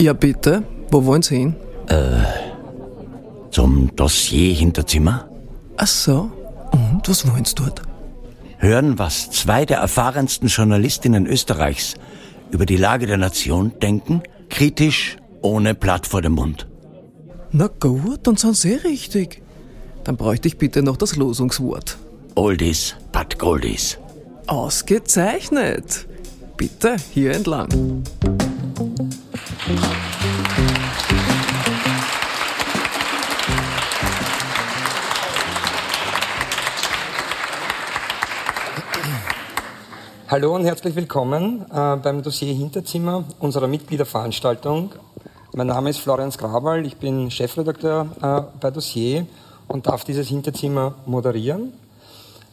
Ja, bitte. Wo wollen Sie hin? Äh, zum Dossier-Hinterzimmer? Ach so. Und was wollen Sie dort? Hören, was zwei der erfahrensten Journalistinnen Österreichs über die Lage der Nation denken? Kritisch, ohne Blatt vor dem Mund. Na gut, dann sind Sie richtig. Dann bräuchte ich bitte noch das Losungswort. Oldies, but Goldies. Ausgezeichnet. Bitte hier entlang. Hallo und herzlich willkommen äh, beim Dossier Hinterzimmer unserer Mitgliederveranstaltung. Mein Name ist Florian Grabal, ich bin Chefredakteur äh, bei Dossier und darf dieses Hinterzimmer moderieren.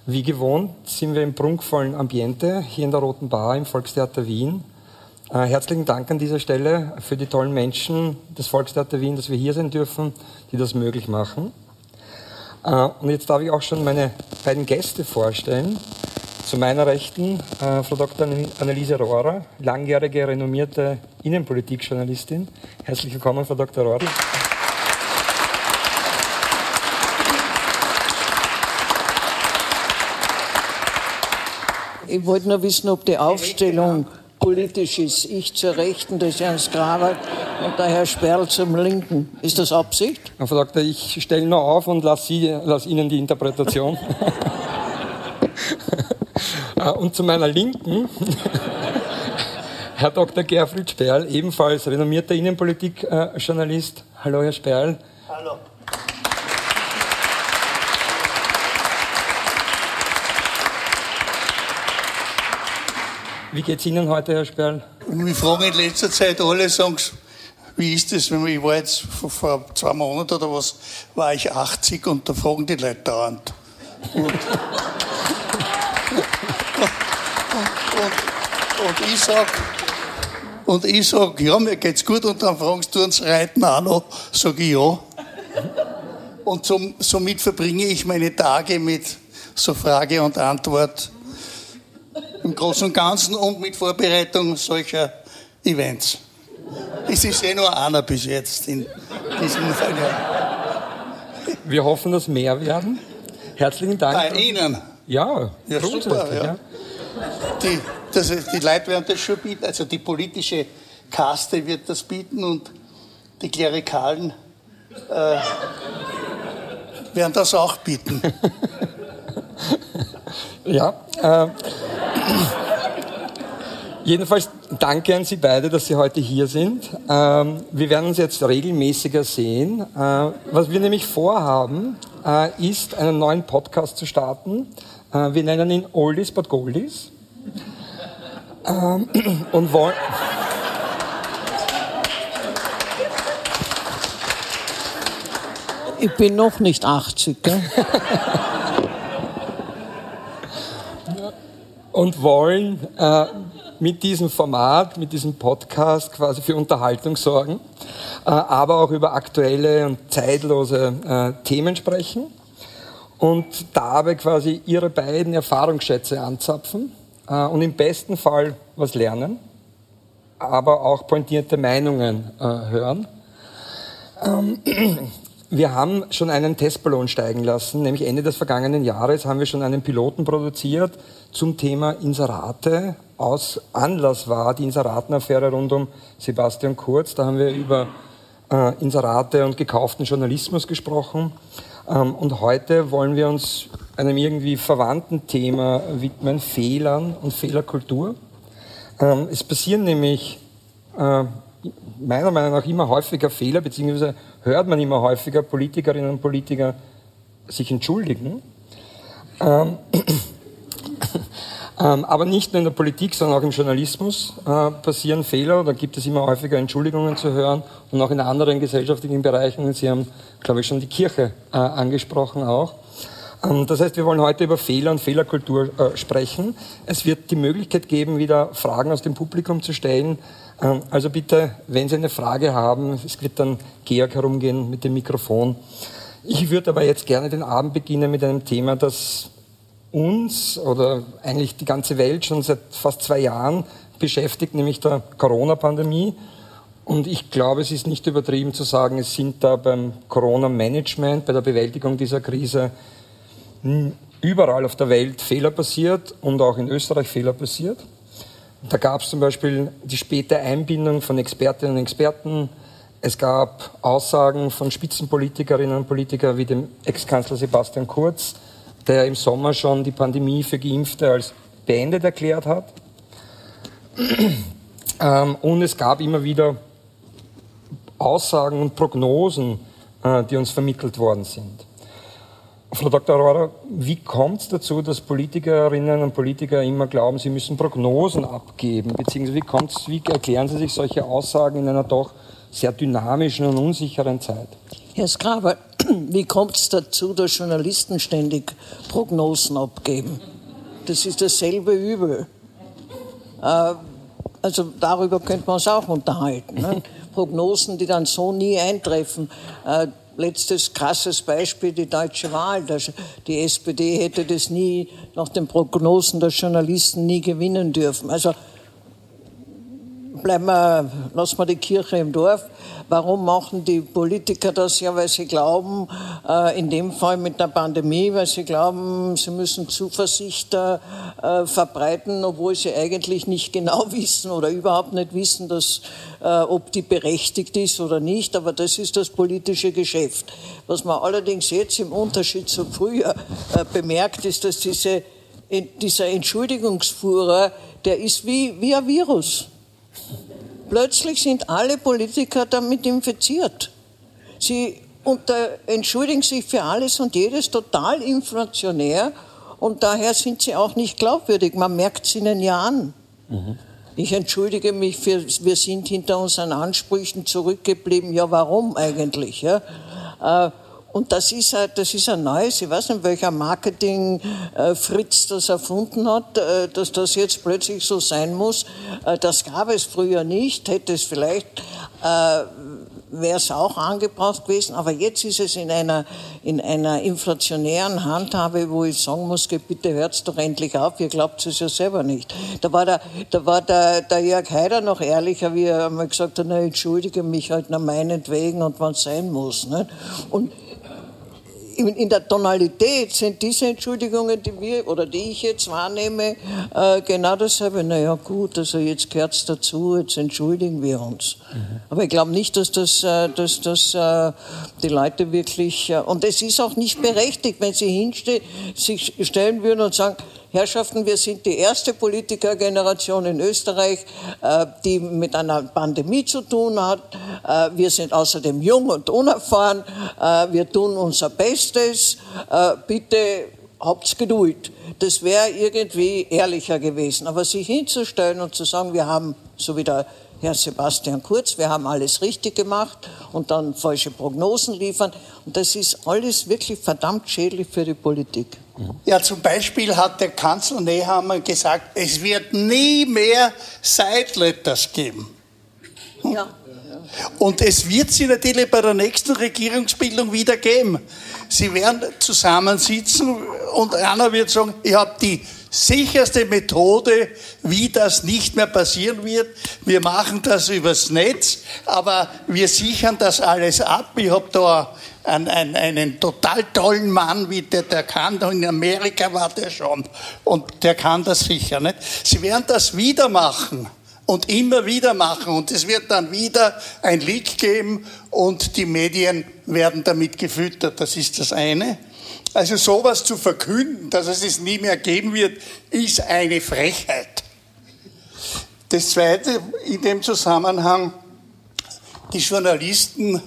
Wie gewohnt sind wir im prunkvollen Ambiente hier in der Roten Bar im Volkstheater Wien. Äh, herzlichen Dank an dieser Stelle für die tollen Menschen des Volkstheater Wien, dass wir hier sein dürfen, die das möglich machen. Äh, und jetzt darf ich auch schon meine beiden Gäste vorstellen. Zu meiner Rechten äh, Frau Dr. Anneliese Rohrer, langjährige renommierte Innenpolitikjournalistin. Herzlich willkommen, Frau Dr. Rohrer. Ich wollte nur wissen, ob die Aufstellung politisch ist. Ich zur Rechten des Herrn Skrawat und der Herr Sperl zum Linken. Ist das Absicht? Frau Dr. Ich stelle nur auf und lasse lass Ihnen die Interpretation. Äh, und zu meiner Linken, Herr Dr. Gerfried Sperl, ebenfalls renommierter Innenpolitikjournalist. Hallo, Herr Sperl. Hallo. Wie geht es Ihnen heute, Herr Sperl? Wir fragen in letzter Zeit alle, sagen wie ist das, wenn ich war jetzt vor, vor, zwei Monaten oder was, war ich 80 und da fragen die Leute dauernd. Und und, und ich sag, und ich sag, ja, mir geht's gut, und dann fragst du uns Reiten auch noch, sag ich ja. Und zum, somit verbringe ich meine Tage mit so Frage und Antwort im Großen und Ganzen und mit Vorbereitung solcher Events. Es ist eh nur einer bis jetzt in diesem Fall. Wir hoffen, dass mehr werden. Herzlichen Dank. Bei Ihnen. Ja, ja super. Ja. ja. Die, das, die Leute werden das schon bieten, also die politische Kaste wird das bieten und die Klerikalen äh, werden das auch bieten. ja. Äh, jedenfalls danke an Sie beide, dass Sie heute hier sind. Ähm, wir werden uns jetzt regelmäßiger sehen. Äh, was wir nämlich vorhaben, äh, ist, einen neuen Podcast zu starten. Äh, wir nennen ihn Oldies but Goldies. Ähm, und wollen. Ich bin noch nicht 80, gell? und wollen äh, mit diesem Format, mit diesem Podcast quasi für Unterhaltung sorgen, äh, aber auch über aktuelle und zeitlose äh, Themen sprechen und dabei quasi ihre beiden Erfahrungsschätze anzapfen äh, und im besten Fall was lernen, aber auch pointierte Meinungen äh, hören. Ähm, wir haben schon einen Testballon steigen lassen, nämlich Ende des vergangenen Jahres haben wir schon einen Piloten produziert zum Thema Inserate. Aus Anlass war die Inseratenaffäre rund um Sebastian Kurz. Da haben wir über äh, Inserate und gekauften Journalismus gesprochen. Ähm, und heute wollen wir uns einem irgendwie verwandten Thema widmen, Fehlern und Fehlerkultur. Ähm, es passieren nämlich äh, meiner Meinung nach immer häufiger Fehler, beziehungsweise hört man immer häufiger Politikerinnen und Politiker sich entschuldigen. Ähm, aber nicht nur in der Politik, sondern auch im Journalismus äh, passieren Fehler oder gibt es immer häufiger Entschuldigungen zu hören und auch in anderen gesellschaftlichen Bereichen. Sie haben, glaube ich, schon die Kirche äh, angesprochen auch. Ähm, das heißt, wir wollen heute über Fehler und Fehlerkultur äh, sprechen. Es wird die Möglichkeit geben, wieder Fragen aus dem Publikum zu stellen. Ähm, also bitte, wenn Sie eine Frage haben, es wird dann Georg herumgehen mit dem Mikrofon. Ich würde aber jetzt gerne den Abend beginnen mit einem Thema, das uns oder eigentlich die ganze Welt schon seit fast zwei Jahren beschäftigt, nämlich der Corona-Pandemie. Und ich glaube, es ist nicht übertrieben zu sagen, es sind da beim Corona-Management, bei der Bewältigung dieser Krise überall auf der Welt Fehler passiert und auch in Österreich Fehler passiert. Da gab es zum Beispiel die späte Einbindung von Expertinnen und Experten. Es gab Aussagen von Spitzenpolitikerinnen und Politikern wie dem Ex-Kanzler Sebastian Kurz, der im Sommer schon die Pandemie für Geimpfte als beendet erklärt hat. Ähm, und es gab immer wieder Aussagen und Prognosen, äh, die uns vermittelt worden sind. Frau Dr. Aurora, wie kommt es dazu, dass Politikerinnen und Politiker immer glauben, sie müssen Prognosen abgeben? Beziehungsweise wie, kommt's, wie erklären Sie sich solche Aussagen in einer doch sehr dynamischen und unsicheren Zeit? Herr Skraber, wie kommt es dazu, dass Journalisten ständig Prognosen abgeben? Das ist dasselbe Übel. Äh, also darüber könnte man uns auch unterhalten. Ne? Prognosen, die dann so nie eintreffen. Äh, letztes krasses Beispiel, die deutsche Wahl. Die SPD hätte das nie, nach den Prognosen der Journalisten, nie gewinnen dürfen. Also bleiben wir, lassen wir die Kirche im Dorf. Warum machen die Politiker das ja? Weil sie glauben, äh, in dem Fall mit der Pandemie, weil sie glauben, sie müssen Zuversicht äh, verbreiten, obwohl sie eigentlich nicht genau wissen oder überhaupt nicht wissen, dass, äh, ob die berechtigt ist oder nicht. Aber das ist das politische Geschäft. Was man allerdings jetzt im Unterschied zu früher bemerkt, ist, dass diese, dieser Entschuldigungsführer, der ist wie, wie ein Virus. Plötzlich sind alle Politiker damit infiziert. Sie unter, entschuldigen sich für alles und jedes total inflationär und daher sind sie auch nicht glaubwürdig. Man merkt es ihnen ja an. Mhm. Ich entschuldige mich für, wir sind hinter unseren Ansprüchen zurückgeblieben. Ja, warum eigentlich? Ja? Äh, und das ist, ein, das ist ein neues, ich weiß nicht, welcher Marketing-Fritz das erfunden hat, äh, dass das jetzt plötzlich so sein muss. Äh, das gab es früher nicht, hätte es vielleicht, äh, wäre es auch angebracht gewesen, aber jetzt ist es in einer, in einer inflationären Handhabe, wo ich sagen muss, bitte hört's doch endlich auf, ihr glaubt es ja selber nicht. Da war der, da war der, der Jörg Haider noch ehrlicher, wie er einmal gesagt hat, na, entschuldige mich halt nach meinetwegen und wann es sein muss. Nicht? Und in der Tonalität sind diese Entschuldigungen, die wir oder die ich jetzt wahrnehme, äh, genau dasselbe. Naja, gut, also jetzt gehört es dazu, jetzt entschuldigen wir uns. Mhm. Aber ich glaube nicht, dass das, äh, dass das äh, die Leute wirklich, und es ist auch nicht berechtigt, wenn sie hinstellen, sich stellen würden und sagen, Herrschaften, wir sind die erste Politikergeneration in Österreich, äh, die mit einer Pandemie zu tun hat. Äh, wir sind außerdem jung und unerfahren. Äh, wir tun unser Bestes. Bitte habt Geduld. Das wäre irgendwie ehrlicher gewesen. Aber sich hinzustellen und zu sagen, wir haben, so wie der Herr Sebastian Kurz, wir haben alles richtig gemacht und dann falsche Prognosen liefern. Und das ist alles wirklich verdammt schädlich für die Politik. Ja, zum Beispiel hat der Kanzler Nehammer gesagt, es wird nie mehr Sideletters geben. Ja. Und es wird sie natürlich bei der nächsten Regierungsbildung wieder geben. Sie werden zusammensitzen und einer wird sagen, ich habe die sicherste Methode, wie das nicht mehr passieren wird. Wir machen das übers Netz, aber wir sichern das alles ab. Ich habe da einen, einen, einen total tollen Mann, wie der, der kann, in Amerika war der schon und der kann das sicher. Nicht? Sie werden das wieder machen und immer wieder machen und es wird dann wieder ein Leak geben und die Medien werden damit gefüttert. Das ist das eine. Also sowas zu verkünden, dass es es nie mehr geben wird, ist eine Frechheit. Das Zweite in dem Zusammenhang, die Journalisten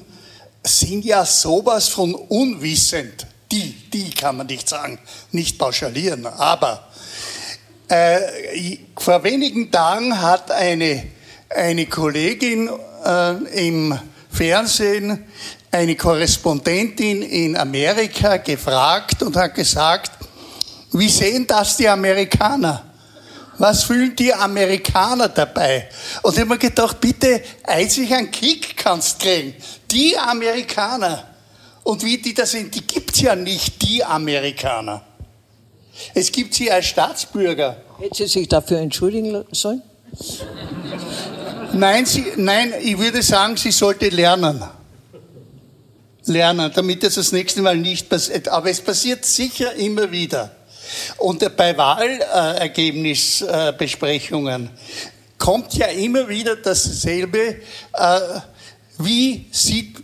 sind ja sowas von unwissend. Die, die kann man nicht sagen, nicht pauschalieren. Aber äh, vor wenigen Tagen hat eine, eine Kollegin äh, im Fernsehen eine Korrespondentin in Amerika gefragt und hat gesagt, wie sehen das die Amerikaner? Was fühlen die Amerikaner dabei? Und ich habe mir gedacht, bitte, einzig einen Kick kannst kriegen. Die Amerikaner. Und wie die das sind, die gibt's ja nicht, die Amerikaner. Es gibt sie als Staatsbürger. Hätte sie sich dafür entschuldigen sollen? Nein, sie, nein, ich würde sagen, sie sollte lernen. Lernen, damit es das nächste Mal nicht passiert. Aber es passiert sicher immer wieder. Und bei Wahlergebnisbesprechungen kommt ja immer wieder dasselbe. Äh, wie sieht,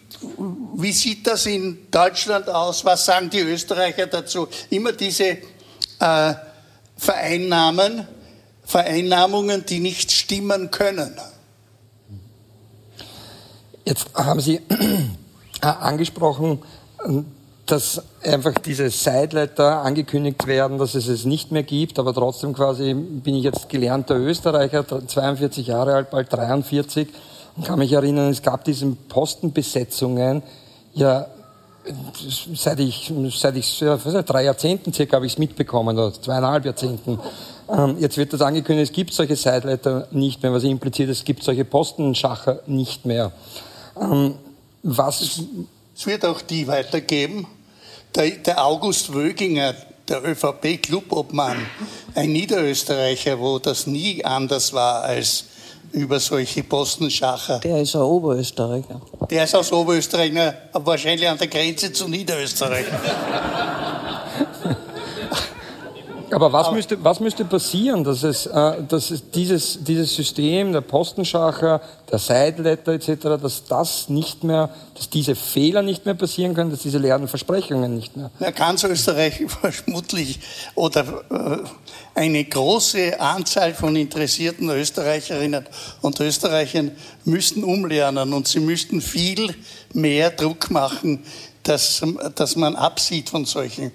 wie sieht das in Deutschland aus? Was sagen die Österreicher dazu? Immer diese äh, Vereinnahmen, Vereinnahmungen, die nicht stimmen können. Jetzt haben Sie angesprochen, dass einfach diese Sideletter angekündigt werden, dass es es nicht mehr gibt, aber trotzdem quasi bin ich jetzt gelernter Österreicher, 42 Jahre alt, bald 43 und kann mich erinnern, es gab diese Postenbesetzungen, ja, seit ich, seit ich, ja, drei Jahrzehnten circa habe ich es mitbekommen, oder zweieinhalb Jahrzehnten. Ähm, jetzt wird das angekündigt, es gibt solche Sideletter nicht mehr, was impliziert, es gibt solche Postenschacher nicht mehr. Ähm, was es wird auch die weitergeben. Der, der August Wöginger, der ÖVP-Clubobmann, ein Niederösterreicher, wo das nie anders war als über solche Postenschacher. Der ist ein Oberösterreicher. Der ist aus Oberösterreich, wahrscheinlich an der Grenze zu Niederösterreich. Aber was müsste, was müsste passieren, dass es, äh, dass es dieses, dieses System der Postenschacher, der Sideletter etc., dass das nicht mehr, dass diese Fehler nicht mehr passieren können, dass diese leeren Versprechungen nicht mehr? Ja, ganz Österreich vermutlich oder äh, eine große Anzahl von interessierten Österreicherinnen und Österreichern müssten umlernen und sie müssten viel mehr Druck machen, dass, dass man absieht von solchen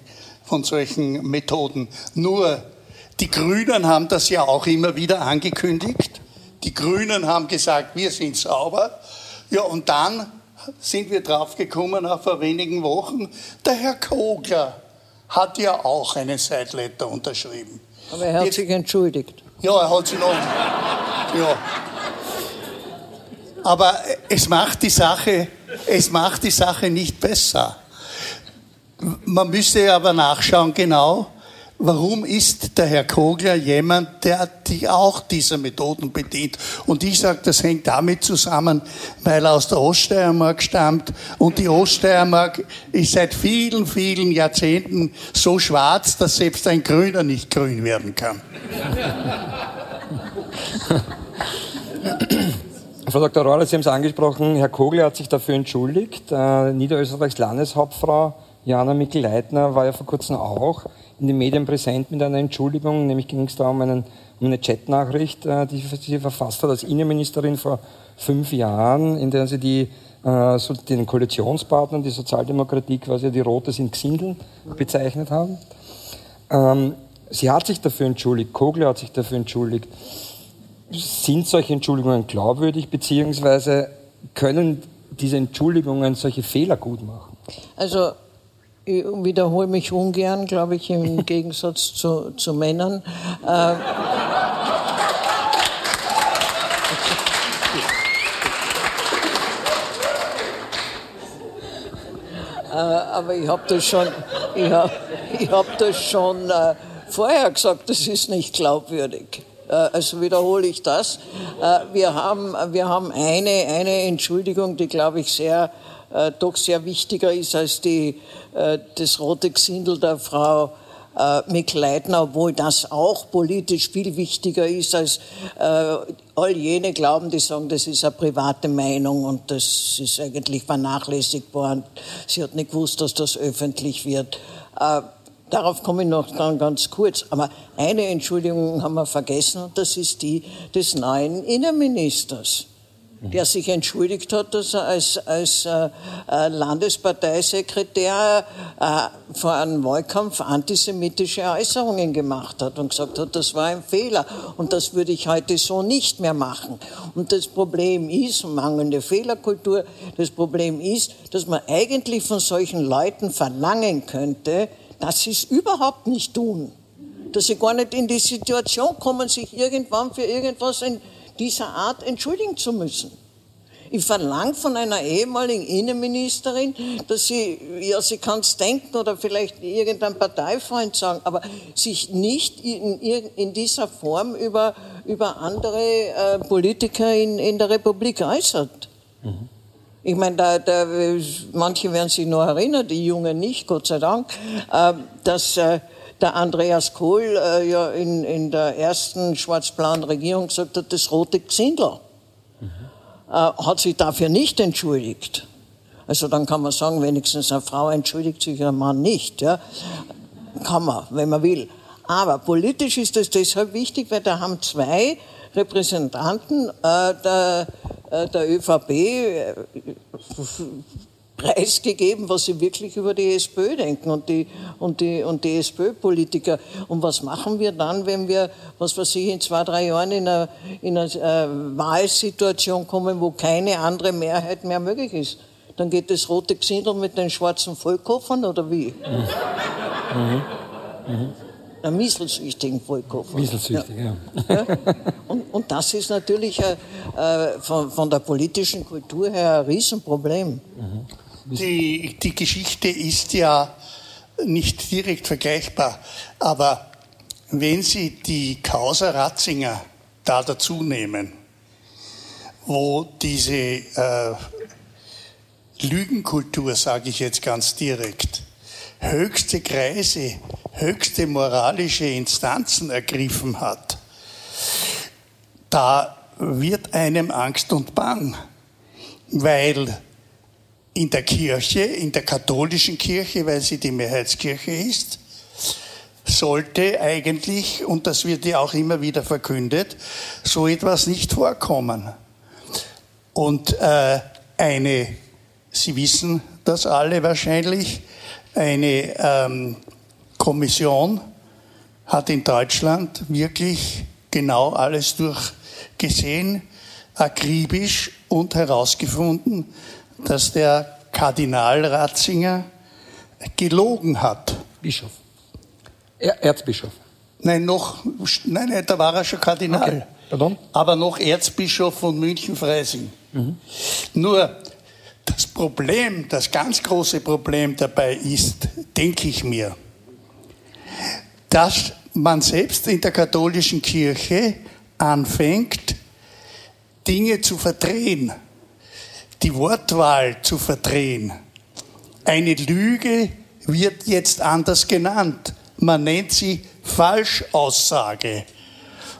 von solchen Methoden. Nur die Grünen haben das ja auch immer wieder angekündigt. Die Grünen haben gesagt, wir sind sauber. Ja, und dann sind wir draufgekommen, nach vor wenigen Wochen, der Herr Kogler hat ja auch einen Sideletter unterschrieben. Aber er hat Jetzt, sich entschuldigt. Ja, er hat sich noch. Ja. Aber es macht die Sache, es macht die Sache nicht besser. Man müsste aber nachschauen genau, warum ist der Herr Kogler jemand, der die auch diese Methoden bedient. Und ich sage, das hängt damit zusammen, weil er aus der Oststeiermark stammt und die Oststeiermark ist seit vielen, vielen Jahrzehnten so schwarz, dass selbst ein Grüner nicht grün werden kann. Frau Dr. Roller, Sie haben es angesprochen, Herr Kogler hat sich dafür entschuldigt. Äh, Niederösterreichs Landeshauptfrau Jana Mikl-Leitner war ja vor kurzem auch in den Medien präsent mit einer Entschuldigung, nämlich ging es da um, einen, um eine Chatnachricht, äh, die sie verfasst hat als Innenministerin vor fünf Jahren, in der sie die, äh, so den Koalitionspartnern, die Sozialdemokratie quasi die Rote sind Gsindeln bezeichnet haben. Ähm, sie hat sich dafür entschuldigt, Kogler hat sich dafür entschuldigt. Sind solche Entschuldigungen glaubwürdig, beziehungsweise können diese Entschuldigungen solche Fehler gut machen? Also ich wiederhole mich ungern, glaube ich, im Gegensatz zu, zu Männern. Äh, äh, aber ich habe das schon, ich hab, ich hab das schon äh, vorher gesagt, das ist nicht glaubwürdig. Äh, also wiederhole ich das. Äh, wir haben, wir haben eine, eine Entschuldigung, die, glaube ich, sehr äh, doch sehr wichtiger ist als die, äh, das rote Gesindel der Frau äh, Mikleitner, obwohl das auch politisch viel wichtiger ist als äh, all jene glauben, die sagen, das ist eine private Meinung und das ist eigentlich vernachlässigt worden. Sie hat nicht gewusst, dass das öffentlich wird. Äh, darauf komme ich noch dann ganz kurz. Aber eine Entschuldigung haben wir vergessen und das ist die des neuen Innenministers der sich entschuldigt hat, dass er als, als äh, äh Landesparteisekretär äh, vor einem Wahlkampf antisemitische Äußerungen gemacht hat und gesagt hat, das war ein Fehler und das würde ich heute so nicht mehr machen. Und das Problem ist, mangelnde Fehlerkultur, das Problem ist, dass man eigentlich von solchen Leuten verlangen könnte, dass sie es überhaupt nicht tun. dass sie gar nicht in die Situation kommen, sich irgendwann für irgendwas in dieser Art entschuldigen zu müssen. Ich verlange von einer ehemaligen Innenministerin, dass sie, ja, sie kann es denken oder vielleicht irgendein Parteifreund sagen, aber sich nicht in, in dieser Form über, über andere äh, Politiker in, in der Republik äußert. Mhm. Ich meine, da, da, manche werden sich noch erinnern, die Jungen nicht, Gott sei Dank, äh, dass äh, der Andreas Kohl äh, ja in, in der ersten schwarz-blauen Regierung gesagt hat, das rote Gesindel. Äh, hat sich dafür nicht entschuldigt. Also dann kann man sagen, wenigstens eine Frau entschuldigt sich, ein Mann nicht. Ja? Kann man, wenn man will. Aber politisch ist es deshalb wichtig, weil da haben zwei Repräsentanten äh, der, äh, der ÖVP äh, preisgegeben, was sie wirklich über die SPÖ denken und die, und die, und die SPÖ-Politiker. Und was machen wir dann, wenn wir, was weiß ich, in zwei, drei Jahren in eine, in eine äh, Wahlsituation kommen, wo keine andere Mehrheit mehr möglich ist? Dann geht das rote Gesindel mit den schwarzen Vollkoffern oder wie? Mhm. Mhm. Mhm. Der mieselsüchtigen Vollkoffer. Mieselsüchtig, ja. ja. Und, und, das ist natürlich äh, äh, von, von, der politischen Kultur her ein Riesenproblem. Mhm. Die, die Geschichte ist ja nicht direkt vergleichbar, aber wenn Sie die Causa Ratzinger da dazu nehmen, wo diese äh, Lügenkultur, sage ich jetzt ganz direkt, höchste Kreise, höchste moralische Instanzen ergriffen hat, da wird einem Angst und Bang, weil in der Kirche, in der katholischen Kirche, weil sie die Mehrheitskirche ist, sollte eigentlich, und das wird ja auch immer wieder verkündet, so etwas nicht vorkommen. Und äh, eine, Sie wissen das alle wahrscheinlich, eine ähm, Kommission hat in Deutschland wirklich genau alles durchgesehen, akribisch und herausgefunden, dass der Kardinal Ratzinger gelogen hat. Bischof. Er Erzbischof. Nein, noch, nein, nein, da war er schon Kardinal. Okay. Pardon? Aber noch Erzbischof von München-Freising. Mhm. Nur das Problem, das ganz große Problem dabei ist, denke ich mir, dass man selbst in der katholischen Kirche anfängt, Dinge zu verdrehen die Wortwahl zu verdrehen. Eine Lüge wird jetzt anders genannt. Man nennt sie Falschaussage.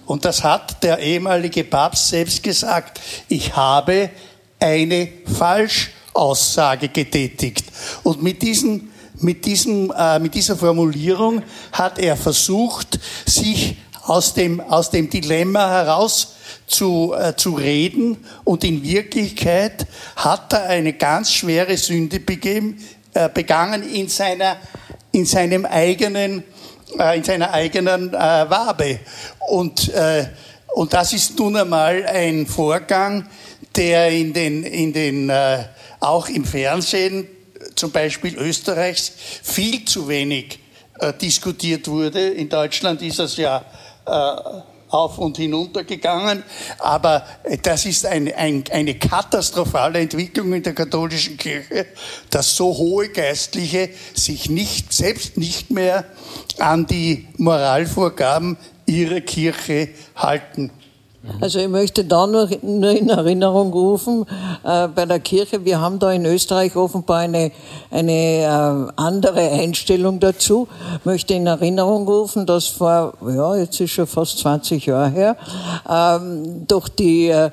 Und das hat der ehemalige Papst selbst gesagt. Ich habe eine Falschaussage getätigt. Und mit, diesen, mit, diesem, äh, mit dieser Formulierung hat er versucht, sich aus dem, aus dem Dilemma heraus zu, äh, zu reden und in Wirklichkeit hat er eine ganz schwere Sünde begeben, äh, begangen in, seiner, in seinem eigenen, äh, in seiner eigenen äh, Wabe. Und, äh, und das ist nun einmal ein Vorgang, der in den, in den, äh, auch im Fernsehen, zum Beispiel Österreichs, viel zu wenig diskutiert wurde. In Deutschland ist es ja auf und hinunter gegangen. Aber das ist ein, ein, eine katastrophale Entwicklung in der katholischen Kirche, dass so hohe Geistliche sich nicht, selbst nicht mehr an die Moralvorgaben ihrer Kirche halten. Also ich möchte da nur, nur in Erinnerung rufen, äh, bei der Kirche, wir haben da in Österreich offenbar eine, eine äh, andere Einstellung dazu. Möchte in Erinnerung rufen, dass vor, ja, jetzt ist schon fast 20 Jahre her, ähm, durch die äh,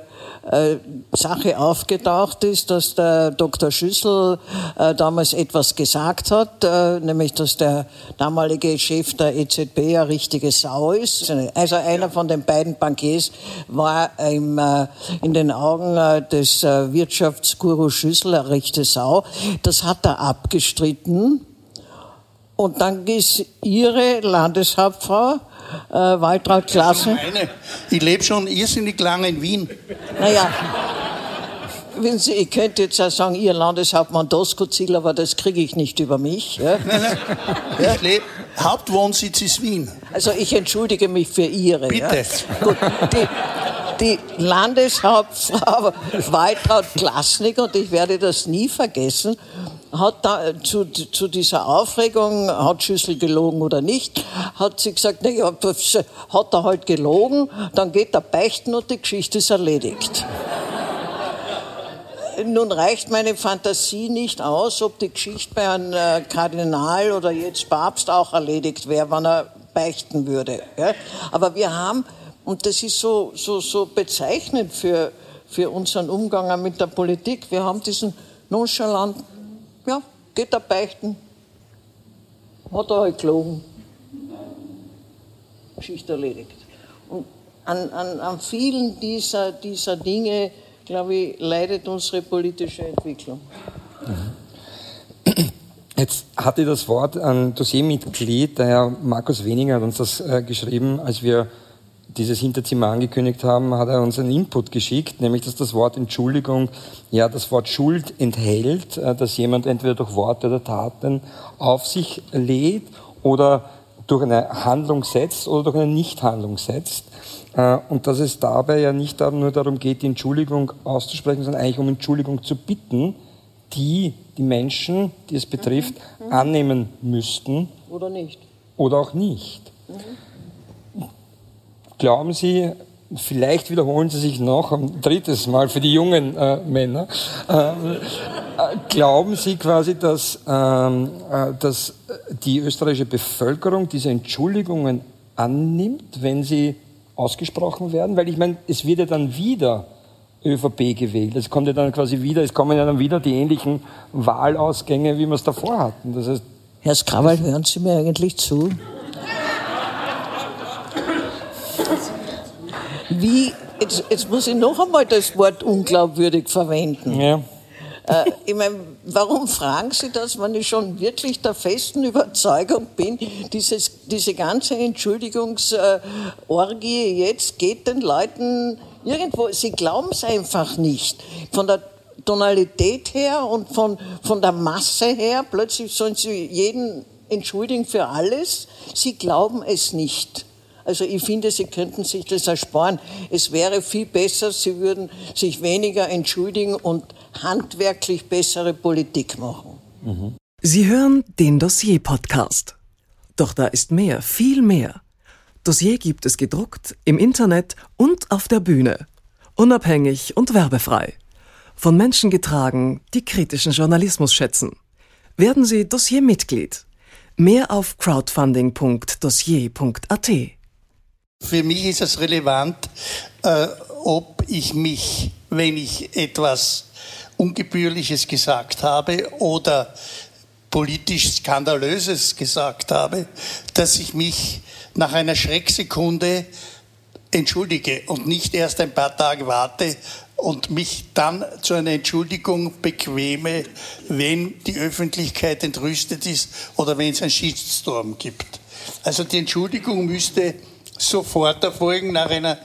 äh, Sache aufgetaucht ist, dass der Dr. Schüssel äh, damals etwas gesagt hat, äh, nämlich dass der damalige Chef der EZB eine richtige Sau ist. Also einer von den beiden Bankiers war im, äh, in den Augen äh, des Wirtschaftsguru Schüssel eine richtige Sau. Das hat er abgestritten. Und dann ist Ihre Landeshauptfrau äh, Waltraud Klasse. Ich lebe schon irrsinnig lange in Wien. Naja, wissen Sie, ich könnte jetzt auch sagen, Ihr Landeshauptmann Doskozil, aber das kriege ich nicht über mich. Ja? Nein, nein. Ja. Ich lebe, Hauptwohnsitz ist Wien. Also ich entschuldige mich für Ihre. Bitte. Ja? Gut, die, die Landeshauptfrau Waltraud Klasnik, und ich werde das nie vergessen, hat da, äh, zu, zu dieser Aufregung, hat Schüssel gelogen oder nicht, hat sie gesagt, na ja, hat er halt gelogen, dann geht er beichten und die Geschichte ist erledigt. Nun reicht meine Fantasie nicht aus, ob die Geschichte bei einem äh, Kardinal oder jetzt Papst auch erledigt wäre, wenn er beichten würde. Aber wir haben, und das ist so, so, so bezeichnend für, für unseren Umgang mit der Politik, wir haben diesen nonchalanten, ja, geht er beichten, hat er halt gelogen. Geschichte erledigt. Und an, an, an vielen dieser, dieser Dinge, glaube ich, leidet unsere politische Entwicklung. Jetzt hatte das Wort ein Dossiermitglied, der Herr Markus Weniger hat uns das äh, geschrieben, als wir dieses Hinterzimmer angekündigt haben, hat er uns einen Input geschickt, nämlich dass das Wort Entschuldigung ja das Wort Schuld enthält, äh, dass jemand entweder durch Worte oder Taten auf sich lädt oder durch eine Handlung setzt oder durch eine Nichthandlung setzt. Äh, Und dass es dabei ja nicht nur darum geht, die Entschuldigung auszusprechen, sondern eigentlich um Entschuldigung zu bitten, die die Menschen, die es betrifft, annehmen müssten Oder nicht? oder auch nicht. Glauben Sie, vielleicht wiederholen Sie sich noch ein drittes Mal für die jungen äh, Männer, äh, äh, glauben Sie quasi, dass, ähm, äh, dass die österreichische Bevölkerung diese Entschuldigungen annimmt, wenn sie ausgesprochen werden? Weil ich meine, es wird ja dann wieder ÖVP gewählt. Es kommt ja dann quasi wieder, es kommen ja dann wieder die ähnlichen Wahlausgänge, wie wir es davor hatten. Das heißt, Herr Skrawal, hören Sie mir eigentlich zu? Wie, jetzt, jetzt muss ich noch einmal das Wort unglaubwürdig verwenden. ja. Äh, ich meine, warum fragen Sie das, wenn ich schon wirklich der festen Überzeugung bin, dieses, diese ganze Entschuldigungsorgie jetzt geht den Leuten irgendwo, sie glauben es einfach nicht. Von der Tonalität her und von, von der Masse her, plötzlich sollen sie jeden entschuldigen für alles. Sie glauben es nicht. Also ich finde, Sie könnten sich das ersparen. Es wäre viel besser, Sie würden sich weniger entschuldigen und handwerklich bessere Politik machen. Sie hören den Dossier-Podcast. Doch da ist mehr, viel mehr. Dossier gibt es gedruckt, im Internet und auf der Bühne. Unabhängig und werbefrei. Von Menschen getragen, die kritischen Journalismus schätzen. Werden Sie Dossier-Mitglied. Mehr auf crowdfunding.dossier.at. Für mich ist es relevant, äh, ob ich mich, wenn ich etwas Ungebührliches gesagt habe oder politisch Skandalöses gesagt habe, dass ich mich nach einer Schrecksekunde entschuldige und nicht erst ein paar Tage warte und mich dann zu einer Entschuldigung bequeme, wenn die Öffentlichkeit entrüstet ist oder wenn es einen Shitstorm gibt. Also die Entschuldigung müsste sofort erfolgen nach einer,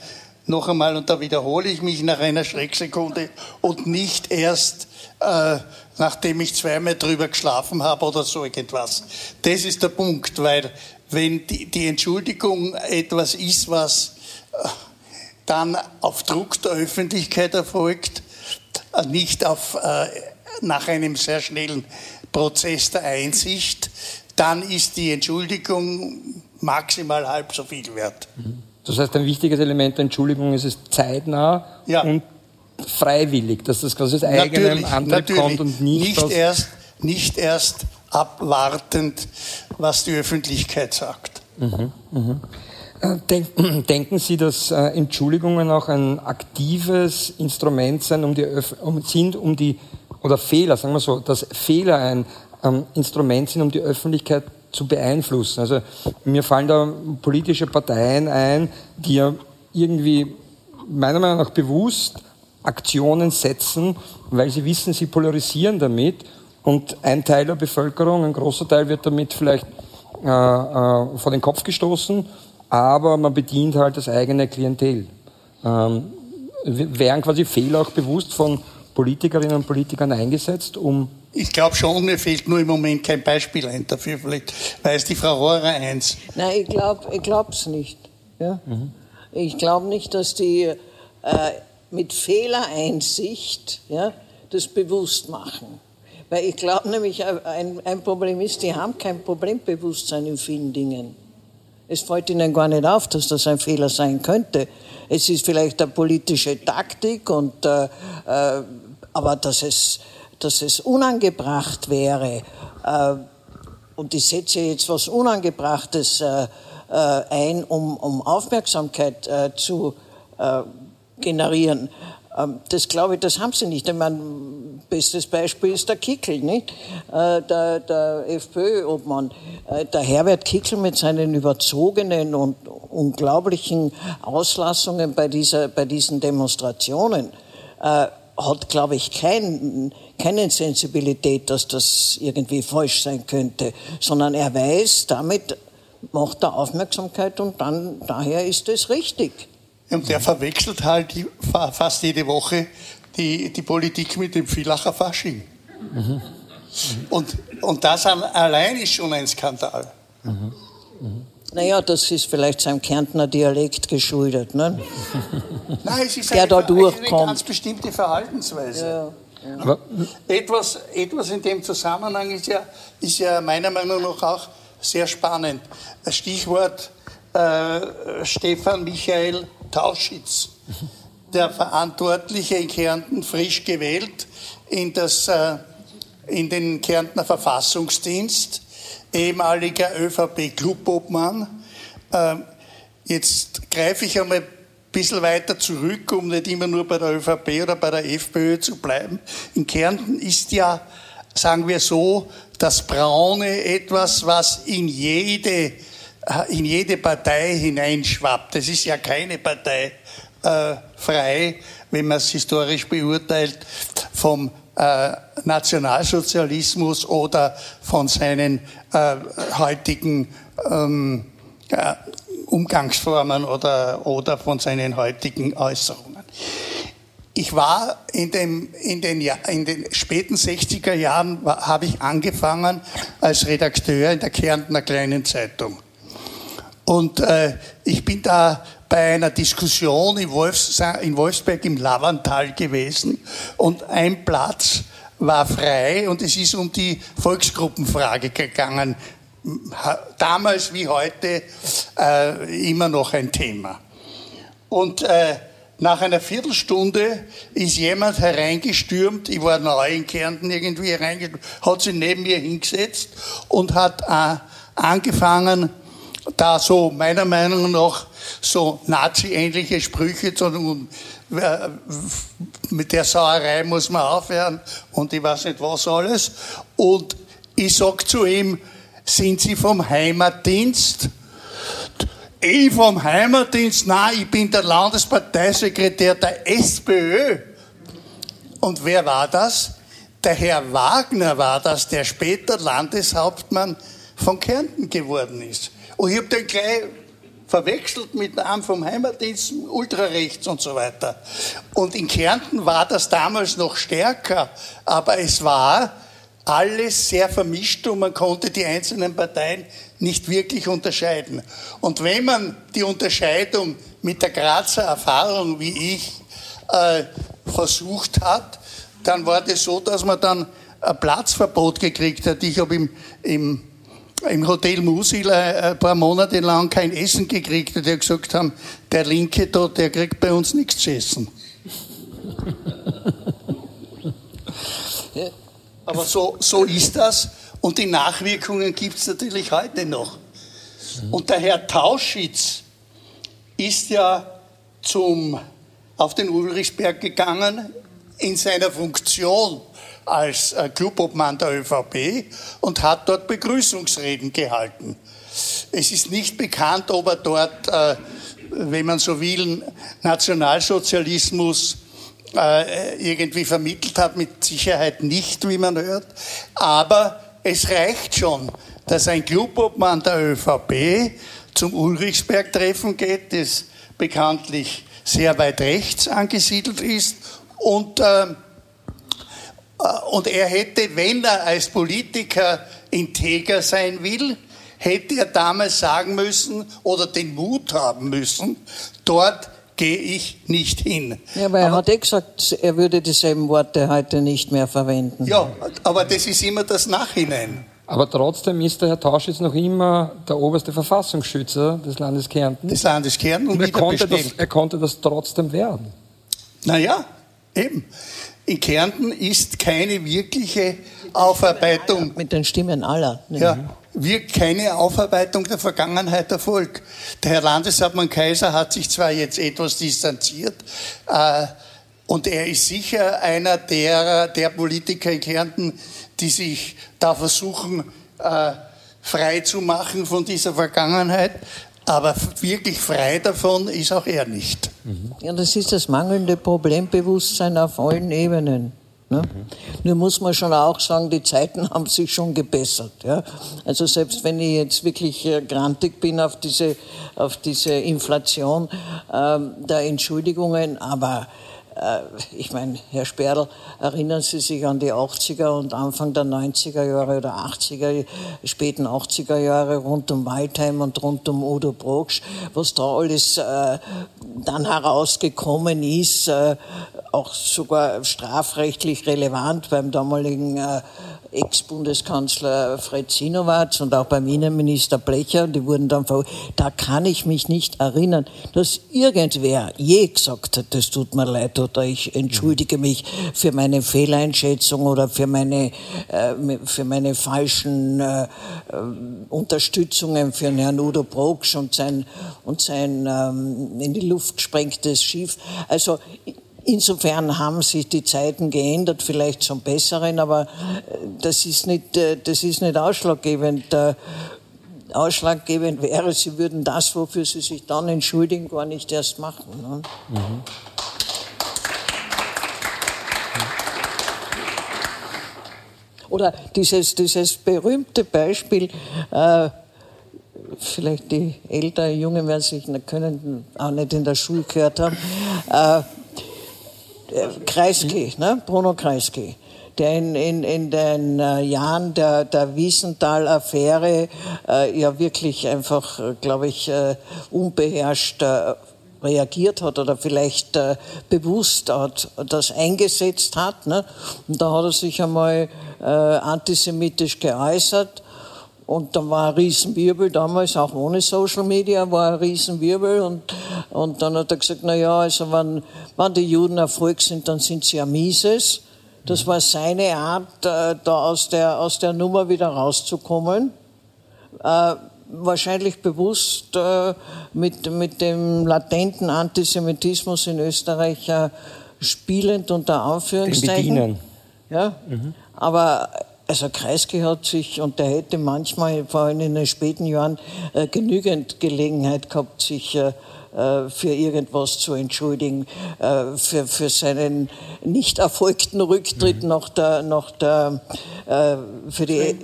noch einmal, und da wiederhole ich mich, nach einer Schrecksekunde und nicht erst, äh, nachdem ich zweimal drüber geschlafen habe oder so irgendwas. Das ist der Punkt, weil wenn die, die Entschuldigung etwas ist, was äh, dann auf Druck der Öffentlichkeit erfolgt, äh, nicht auf, äh, nach einem sehr schnellen Prozess der Einsicht, dann ist die Entschuldigung maximal halb so viel wert. Das heißt, ein wichtiges Element der Entschuldigung ist es zeitnah Ja. und freiwillig, dass das quasi aus eigenem Antrieb kommt und nicht, aus, erst, nicht erst abwartend, was die Öffentlichkeit sagt. Äh, Denk, denken Sie, dass äh, Entschuldigungen auch ein aktives Instrument sein, um die um, sind, um die oder Fehler, sagen wir so, dass Fehler ein ähm, Instrument sind, um die Öffentlichkeit zu beeinflussen. Also mir fallen da politische Parteien ein, die ja irgendwie meiner Meinung nach bewusst Aktionen setzen, weil sie wissen, sie polarisieren damit und ein Teil der Bevölkerung, ein großer Teil wird damit vielleicht äh, äh, vor den Kopf gestoßen, aber man bedient halt das eigene Klientel. Ähm, w- wären quasi Fehler auch bewusst von Politikerinnen und Politikern eingesetzt, um ich glaube schon, mir fehlt nur im Moment kein Beispiel ein dafür. Vielleicht weiß die Frau Rohrer eins. Nein, ich glaube es nicht. Ja? Mhm. Ich glaube nicht, dass die äh, mit Fehlereinsicht ja, das bewusst machen. Weil ich glaube nämlich, ein, ein Problem ist, die haben kein Problembewusstsein in vielen Dingen. Es fällt ihnen gar nicht auf, dass das ein Fehler sein könnte. Es ist vielleicht eine politische Taktik, und, äh, äh, aber dass es, dass es unangebracht wäre, äh, und ich setze jetzt was Unangebrachtes äh, äh, ein, um, um Aufmerksamkeit äh, zu generieren. Ähm, das glaube ich, das haben sie nicht. Ich meine, bestes Beispiel ist der Kickel, nicht? Äh, der, der FPÖ-Obmann. Äh, der Herbert Kickel mit seinen überzogenen und unglaublichen Auslassungen bei, dieser, bei diesen Demonstrationen äh, hat, glaube ich, kein, keine Sensibilität, dass das irgendwie falsch sein könnte, sondern er weiß, damit macht er Aufmerksamkeit und dann, daher ist es richtig. Und der verwechselt halt fast jede Woche die, die Politik mit dem Villacher Fasching. Mhm. Und, und das allein ist schon ein Skandal. Mhm. Mhm. Naja, das ist vielleicht seinem Kärntner Dialekt geschuldet. Ne? Nein, es ist der eine, da durchkommt. eine ganz bestimmte Verhaltensweise. Ja, ja. Etwas, etwas in dem Zusammenhang ist ja, ist ja meiner Meinung nach auch sehr spannend. Stichwort äh, Stefan Michael Tauschitz, der Verantwortliche in Kärnten, frisch gewählt in, das, äh, in den Kärntner Verfassungsdienst, ehemaliger ÖVP-Clubobmann. Äh, jetzt greife ich einmal ein bisschen weiter zurück, um nicht immer nur bei der ÖVP oder bei der FPÖ zu bleiben. In Kärnten ist ja, sagen wir so, das Braune etwas, was in jede in jede Partei hineinschwappt. Es ist ja keine Partei äh, frei, wenn man es historisch beurteilt, vom äh, Nationalsozialismus oder von seinen äh, heutigen ähm, Umgangsformen oder, oder von seinen heutigen Äußerungen. Ich war in, dem, in, den, in den späten 60er Jahren, habe ich angefangen als Redakteur in der Kärntner Kleinen Zeitung. Und äh, ich bin da bei einer Diskussion in, Wolfs in Wolfsberg im Lavantal gewesen und ein Platz war frei und es ist um die Volksgruppenfrage gegangen. Damals wie heute äh, immer noch ein Thema. Und äh, nach einer Viertelstunde ist jemand hereingestürmt, ich war neu in Kärnten irgendwie hereingestürmt, hat sich neben mir hingesetzt und hat äh, angefangen, da so meiner Meinung nach so Nazi-ähnliche Sprüche, sondern äh, mit der Sauerei muss man aufhören und ich weiß nicht was alles. Und ich sag zu ihm, sind Sie vom Heimatdienst? Ich vom Heimatdienst? Nein, ich bin der Landesparteisekretär der SPÖ. Und wer war das? Der Herr Wagner war das, der später Landeshauptmann von Kärnten geworden ist. Und ich habe den gleich verwechselt mit einem vom Heimatdienst, ultrarechts und so weiter. Und in Kärnten war das damals noch stärker, aber es war alles sehr vermischt und man konnte die einzelnen Parteien nicht wirklich unterscheiden. Und wenn man die Unterscheidung mit der Grazer Erfahrung, wie ich, äh, versucht hat, dann war das so, dass man dann ein Platzverbot gekriegt hat. Ich habe im, im im Hotel Musil ein paar Monate lang kein Essen gekriegt und die gesagt haben, der Linke dort, der kriegt bei uns nichts zu essen. Aber so, so ist das und die Nachwirkungen gibt es natürlich heute noch. Und der Herr Tauschitz ist ja zum, auf den Ulrichsberg gegangen in seiner Funktion als äh, Clubobmann der ÖVP und hat dort Begrüßungsreden gehalten. Es ist nicht bekannt, ob er dort, äh, wenn man so will, Nationalsozialismus äh, irgendwie vermittelt hat, mit Sicherheit nicht, wie man hört. Aber es reicht schon, dass ein Clubobmann der ÖVP zum Ulrichsberg-Treffen geht, das bekanntlich sehr weit rechts angesiedelt ist und äh, Äh, und er hätte, wenn er als Politiker integer sein will, hätte er damals sagen müssen oder den Mut haben müssen, dort gehe ich nicht hin. Ja, aber er aber, hat eh gesagt, er würde dieselben Worte heute nicht mehr verwenden. Ja, aber das ist immer das Nachhinein. Aber trotzdem ist der Herr Tauschitz noch immer der oberste Verfassungsschützer des Landes Kärnten. Des Landes Kärnten und, und er, konnte das, er konnte das trotzdem werden. Naja, eben. In Kärnten ist keine wirkliche Aufarbeitung. Mit den Stimmen aller. Ja, wird keine Aufarbeitung der Vergangenheit erfolgt. Der Herr Landeshauptmann Kaiser hat sich zwar jetzt etwas distanziert, äh, und er ist sicher einer der, der Politiker in Kärnten, die sich da versuchen, äh, frei zu machen von dieser Vergangenheit. Aber wirklich frei davon ist auch er nicht. Ja, das ist das mangelnde Problembewusstsein auf allen Ebenen. Ne? Mhm. Nur muss man schon auch sagen, die Zeiten haben sich schon gebessert. Ja? Also selbst wenn ich jetzt wirklich äh, grantig bin auf diese, auf diese Inflation ähm, der Entschuldigungen, aber ich meine, Herr Sperl, erinnern Sie sich an die 80er und Anfang der 90er Jahre oder 80er, späten 80er Jahre rund um Waldheim und rund um Udo Broksch, was da alles äh, dann herausgekommen ist, äh, auch sogar strafrechtlich relevant beim damaligen äh, Ex-Bundeskanzler Fred Sinowatz und auch beim Innenminister Blecher, die wurden dann ver da kann ich mich nicht erinnern, dass irgendwer je gesagt hat, das tut mir leid oder ich entschuldige mich für meine Fehleinschätzung oder für meine, äh, für meine falschen äh, äh Unterstützungen für Herrn Udo Broksch und sein, und sein ähm, in die Luft gesprengtes Schiff. Also Insofern haben sich die Zeiten geändert, vielleicht zum Besseren, aber das ist nicht, das ist nicht ausschlaggebend. Ausschlaggebend wäre, sie würden das, wofür sie sich dann entschuldigen, gar nicht erst machen. Ne? Mhm. Oder dieses, dieses berühmte Beispiel, äh, vielleicht die älteren Jungen werden sich können auch nicht in der Schule gehört haben, äh, Kreisky, ne? Bruno Kreisky, der in, in, in den äh, Jahren der, der Wiesenthal-Affäre äh, ja wirklich einfach, äh, glaube ich, äh, unbeherrscht äh, reagiert hat oder vielleicht äh, bewusst hat, das eingesetzt hat. Ne? Und da hat er sich einmal äh, antisemitisch geäußert und dann war ein Riesenwirbel, damals auch ohne Social Media war ein Riesenwirbel. Und, und dann hat er gesagt, na ja, also wenn, wenn die Juden Erfolg sind, dann sind sie ja Mises. Das war seine Art, äh, da aus der, aus der Nummer wieder rauszukommen. Wahrscheinlich bewusst äh, mit, mit dem latenten Antisemitismus in Österreich äh, spielend unter Anführungszeichen. Ja, mhm. aber also Kreisky hat sich, und der hätte manchmal, vor allem in den späten Jahren, äh, genügend Gelegenheit gehabt, sich äh, äh für irgendwas zu entschuldigen, äh, für, für seinen nicht erfolgten Rücktritt mhm. nach der, nach der äh, für die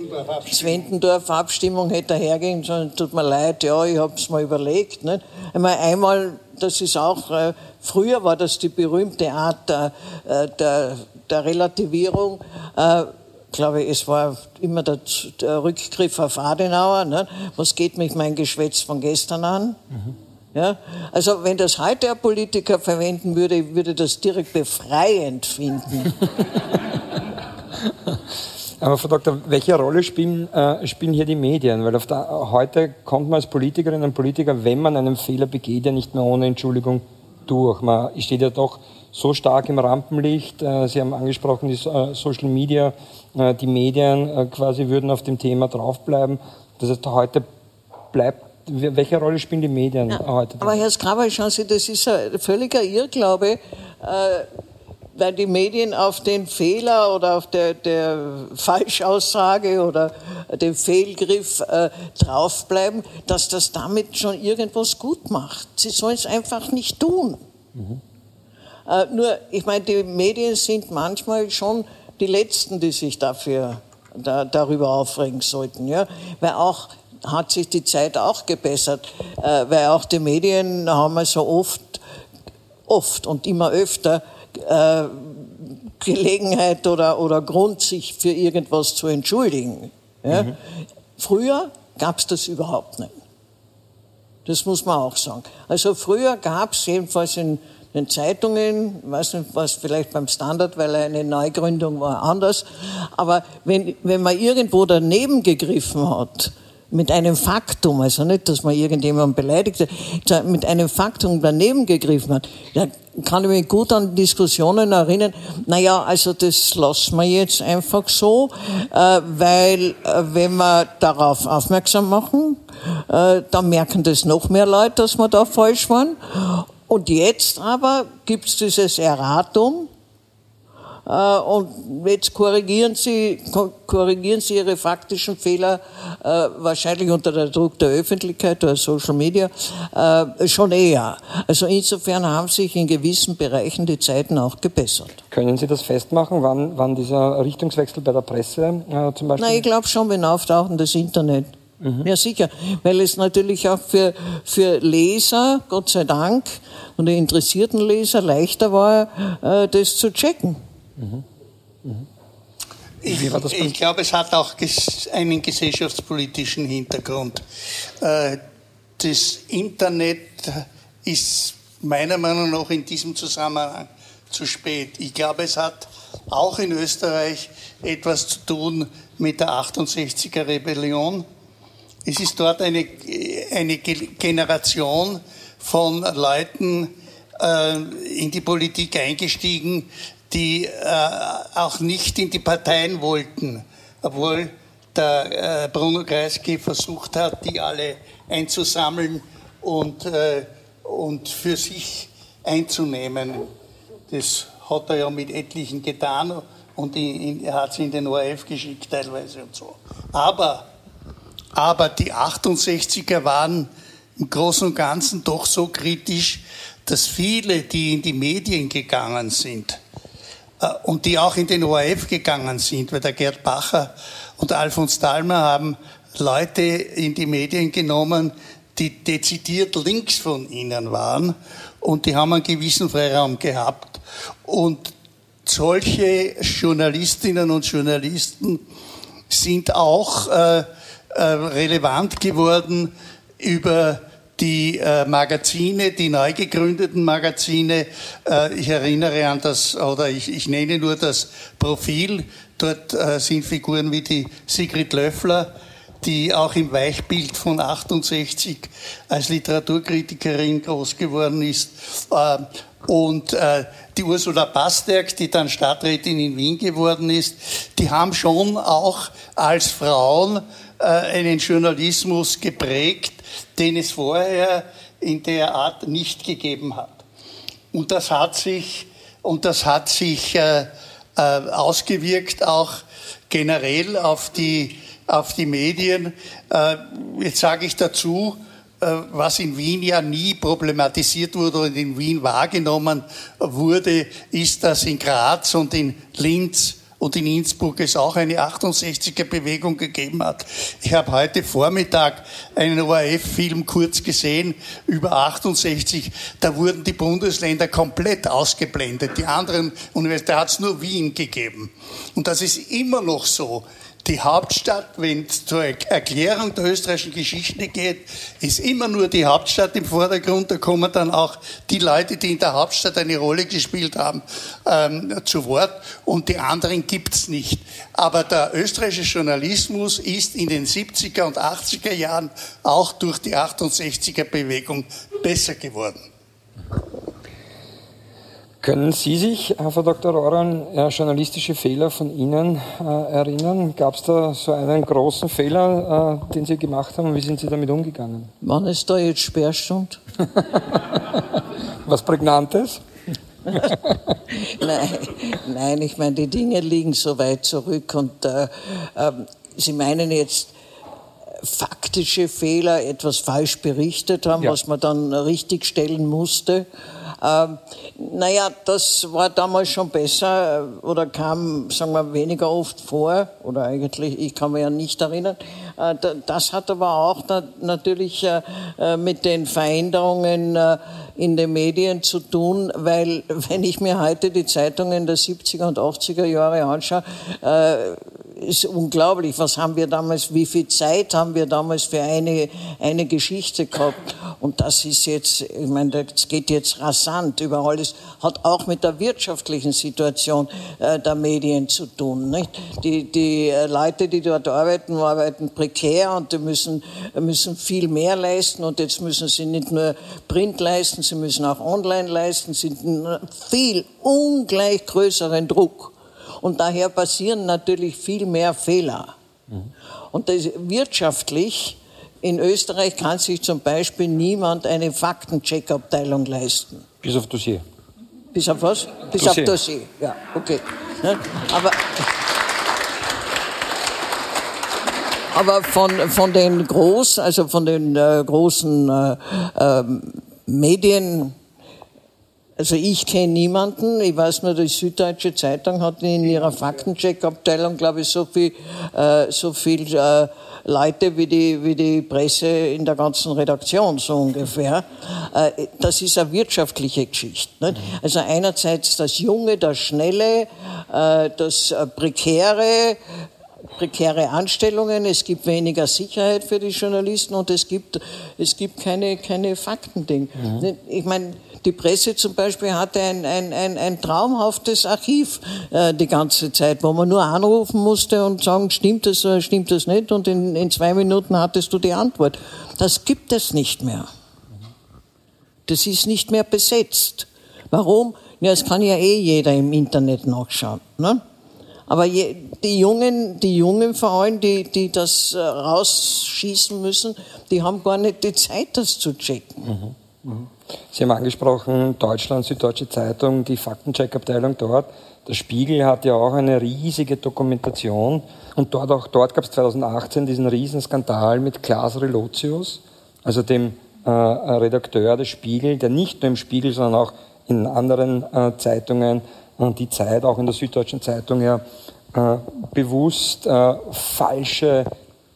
Zwentendorf-Abstimmung hätte er hergehen sollen, tut mir leid, ja, ich habe es mal überlegt. Nicht? Einmal, einmal, das ist auch, äh, früher war das die berühmte Art der, der, der Relativierung, glaube, es war immer der, der Rückgriff auf Adenauer. Ne? Was geht mich mein Geschwätz von gestern an? Mhm. Ja? Also wenn das heute ein Politiker verwenden würde, würde das direkt befreiend finden. Aber Frau Doktor, welche Rolle spielen, äh, spielen hier die Medien? Weil der, heute kommt man als Politikerin und Politiker, wenn man einen Fehler begeht, ja nicht mehr ohne Entschuldigung durch. Man steht ja doch so stark im Rampenlicht. Äh, Sie haben angesprochen, die äh, Social Media äh, die Medien äh, quasi würden auf dem Thema draufbleiben. Das heißt, heute bleibt welche Rolle spielen die Medien ja, heute? Aber Herr Skraber, schauen Sie, das ist ein völliger Irrglaube, äh, weil die Medien auf den Fehler oder auf der, der Falschaussage oder den Fehlgriff äh, draufbleiben, dass das damit schon irgendwas gut macht. Sie sollen es einfach nicht tun. Mhm. Äh, nur, ich meine, die Medien sind manchmal schon die Letzten, die sich dafür, da, darüber aufregen sollten. Ja? Weil auch hat sich die Zeit auch gebessert, äh, weil auch die Medien haben so oft, oft und immer öfter äh, Gelegenheit oder, oder Grund, sich für irgendwas zu entschuldigen. Ja? Mhm. Früher gab es das überhaupt nicht. Das muss man auch sagen. Also früher gab es jedenfalls in den Zeitungen, weiß nicht, was vielleicht beim Standard, weil er eine Neugründung war, anders. Aber wenn, wenn man irgendwo daneben gegriffen hat, mit einem Faktum, also nicht, dass man irgendjemanden beleidigt hat, mit einem Faktum daneben gegriffen hat, da kann ich mich gut an Diskussionen erinnern, naja, also das lassen wir jetzt einfach so, äh, weil äh, wenn wir darauf aufmerksam machen, äh, dann merken das noch mehr Leute, dass wir da falsch waren. Und jetzt aber gibt es dieses Erratum, und jetzt korrigieren Sie, korrigieren Sie Ihre faktischen Fehler äh, wahrscheinlich unter der Druck der Öffentlichkeit oder Social Media äh, schon eher. Also insofern haben sich in gewissen Bereichen die Zeiten auch gebessert. Können Sie das festmachen, wann, wann dieser Richtungswechsel bei der Presse äh, zum Beispiel? Nein, ich glaube schon, wenn Auftauchen das Internet. Mhm. Ja, sicher, weil es natürlich auch für, für Leser, Gott sei Dank, und die interessierten Leser leichter war, äh, das zu checken. Mhm. Mhm. Ich, ich glaube, es hat auch einen gesellschaftspolitischen Hintergrund. Äh, das Internet ist meiner Meinung nach in diesem Zusammenhang zu spät. Ich glaube, es hat auch in Österreich etwas zu tun mit der 68er Rebellion. Es ist dort eine, eine Generation von Leuten äh, in die Politik eingestiegen, die äh, auch nicht in die Parteien wollten, obwohl der äh, Bruno Kreisky versucht hat, die alle einzusammeln und, äh, und für sich einzunehmen. Das hat er ja mit etlichen getan und in, er hat sie in den ORF geschickt teilweise und so. Aber, aber die 68er waren im Großen und Ganzen doch so kritisch, dass viele, die in die Medien gegangen sind, und die auch in den ORF gegangen sind, weil der Gerd Bacher und Alfons Dalmer haben Leute in die Medien genommen, die dezidiert links von ihnen waren und die haben einen gewissen Freiraum gehabt. Und solche Journalistinnen und Journalisten sind auch äh, äh, relevant geworden über die äh, Magazine, die neu gegründeten Magazine. Äh, ich erinnere an das, oder ich, ich nenne nur das Profil. Dort äh, sind Figuren wie die Sigrid Löffler, die auch im Weichbild von 68 als Literaturkritikerin groß geworden ist. Äh, und äh, die Ursula Basterk, die dann Stadträtin in Wien geworden ist, die haben schon auch als Frauen äh, einen Journalismus geprägt, den es vorher in der Art nicht gegeben hat. Und das hat sich, und das hat sich äh, äh, ausgewirkt auch generell auf die, auf die Medien. Äh, jetzt sage ich dazu, äh, was in Wien ja nie problematisiert wurde und in Wien wahrgenommen wurde, ist, dass in Graz und in Linz und in Innsbruck es auch eine 68er-Bewegung gegeben hat. Ich habe heute Vormittag einen ORF-Film kurz gesehen über 68. Da wurden die Bundesländer komplett ausgeblendet. Die anderen Universitäten, hat es nur Wien gegeben. Und das ist immer noch so die Hauptstadt, wenn es zur Erklärung der österreichischen Geschichte geht, ist immer nur die Hauptstadt im Vordergrund. Da kommen dann auch die Leute, die in der Hauptstadt eine Rolle gespielt haben, ähm, zu Wort und die anderen gibt's nicht. Aber der österreichische Journalismus ist in den 70er und 80er Jahren auch durch die 68er Bewegung besser geworden. Können Sie sich, Frau Dr. Oran, journalistische Fehler von Ihnen äh, erinnern? Gab es da so einen großen Fehler, äh, den Sie gemacht haben wie sind Sie damit umgegangen? Wann ist da jetzt Sperrstund? Was Prägnantes? nein, nein, ich meine, die Dinge liegen so weit zurück und äh, äh, Sie meinen jetzt faktische Fehler, etwas falsch berichtet haben, ja. was man dann richtigstellen musste. Ähm, naja, das war damals schon besser äh, oder kam, sagen wir, weniger oft vor. Oder eigentlich, ich kann mich ja nicht erinnern. Äh, das hat aber auch natürlich äh, mit den Veränderungen in den Medien zu tun, weil wenn ich mir heute die Zeitungen der 70er und 80er Jahre anschaue, ist unglaublich. Was haben wir damals, wie viel Zeit haben wir damals für eine, eine Geschichte gehabt? Und das ist jetzt, ich meine, das geht jetzt rasant überall. Das hat auch mit der wirtschaftlichen Situation äh, der Medien zu tun. Nicht? Die, die äh, Leute, die dort arbeiten, arbeiten prekär und die müssen, müssen viel mehr leisten. Und jetzt müssen sie nicht nur Print leisten, sie müssen auch online leisten, sie sind viel ungleich größeren Druck. Und daher passieren natürlich viel mehr Fehler. Mhm. Und das, wirtschaftlich in Österreich kann sich zum Beispiel niemand eine Faktencheck-Abteilung leisten. Bis auf Dossier. Bis auf was? Bis Dossier. auf Dossier, ja, okay. Ne? Aber, aber von, von den großen, also von den äh, großen äh, äh, Medien, also ich kenne niemanden. Ich weiß nur, die Süddeutsche Zeitung hat in ihrer Faktencheck-Abteilung, glaube ich, so viel, äh, so viel äh, Leute wie die, wie die Presse in der ganzen Redaktion, so ungefähr. Äh, das ist eine wirtschaftliche Geschichte. Nicht? Also einerseits das Junge, das Schnelle, äh, das äh, Prekäre, prekäre Anstellungen, es gibt weniger Sicherheit für die Journalisten und es gibt, es gibt keine, keine Faktending. Mhm. Ich meine, die Presse zum Beispiel hatte ein, ein, ein, ein traumhaftes Archiv äh, die ganze Zeit, wo man nur anrufen musste und sagen, stimmt das oder stimmt das nicht? Und in, in zwei Minuten hattest du die Antwort. Das gibt es nicht mehr. Das ist nicht mehr besetzt. Warum? Ja, das kann ja eh jeder im Internet nachschauen. Ne? Aber je, die Jungen, die Jungen vor allem, die, die das äh, rausschießen müssen, die haben gar nicht die Zeit, das zu checken. Mhm. Mhm. Sie haben angesprochen, Deutschland, Süddeutsche Zeitung, die Faktencheck-Abteilung dort. Der Spiegel hat ja auch eine riesige Dokumentation. Und dort, auch dort gab es 2018 diesen Riesenskandal mit Klaas Relotius, also dem äh, Redakteur des Spiegel, der nicht nur im Spiegel, sondern auch in anderen äh, Zeitungen und die Zeit, auch in der Süddeutschen Zeitung, ja äh, bewusst äh, falsche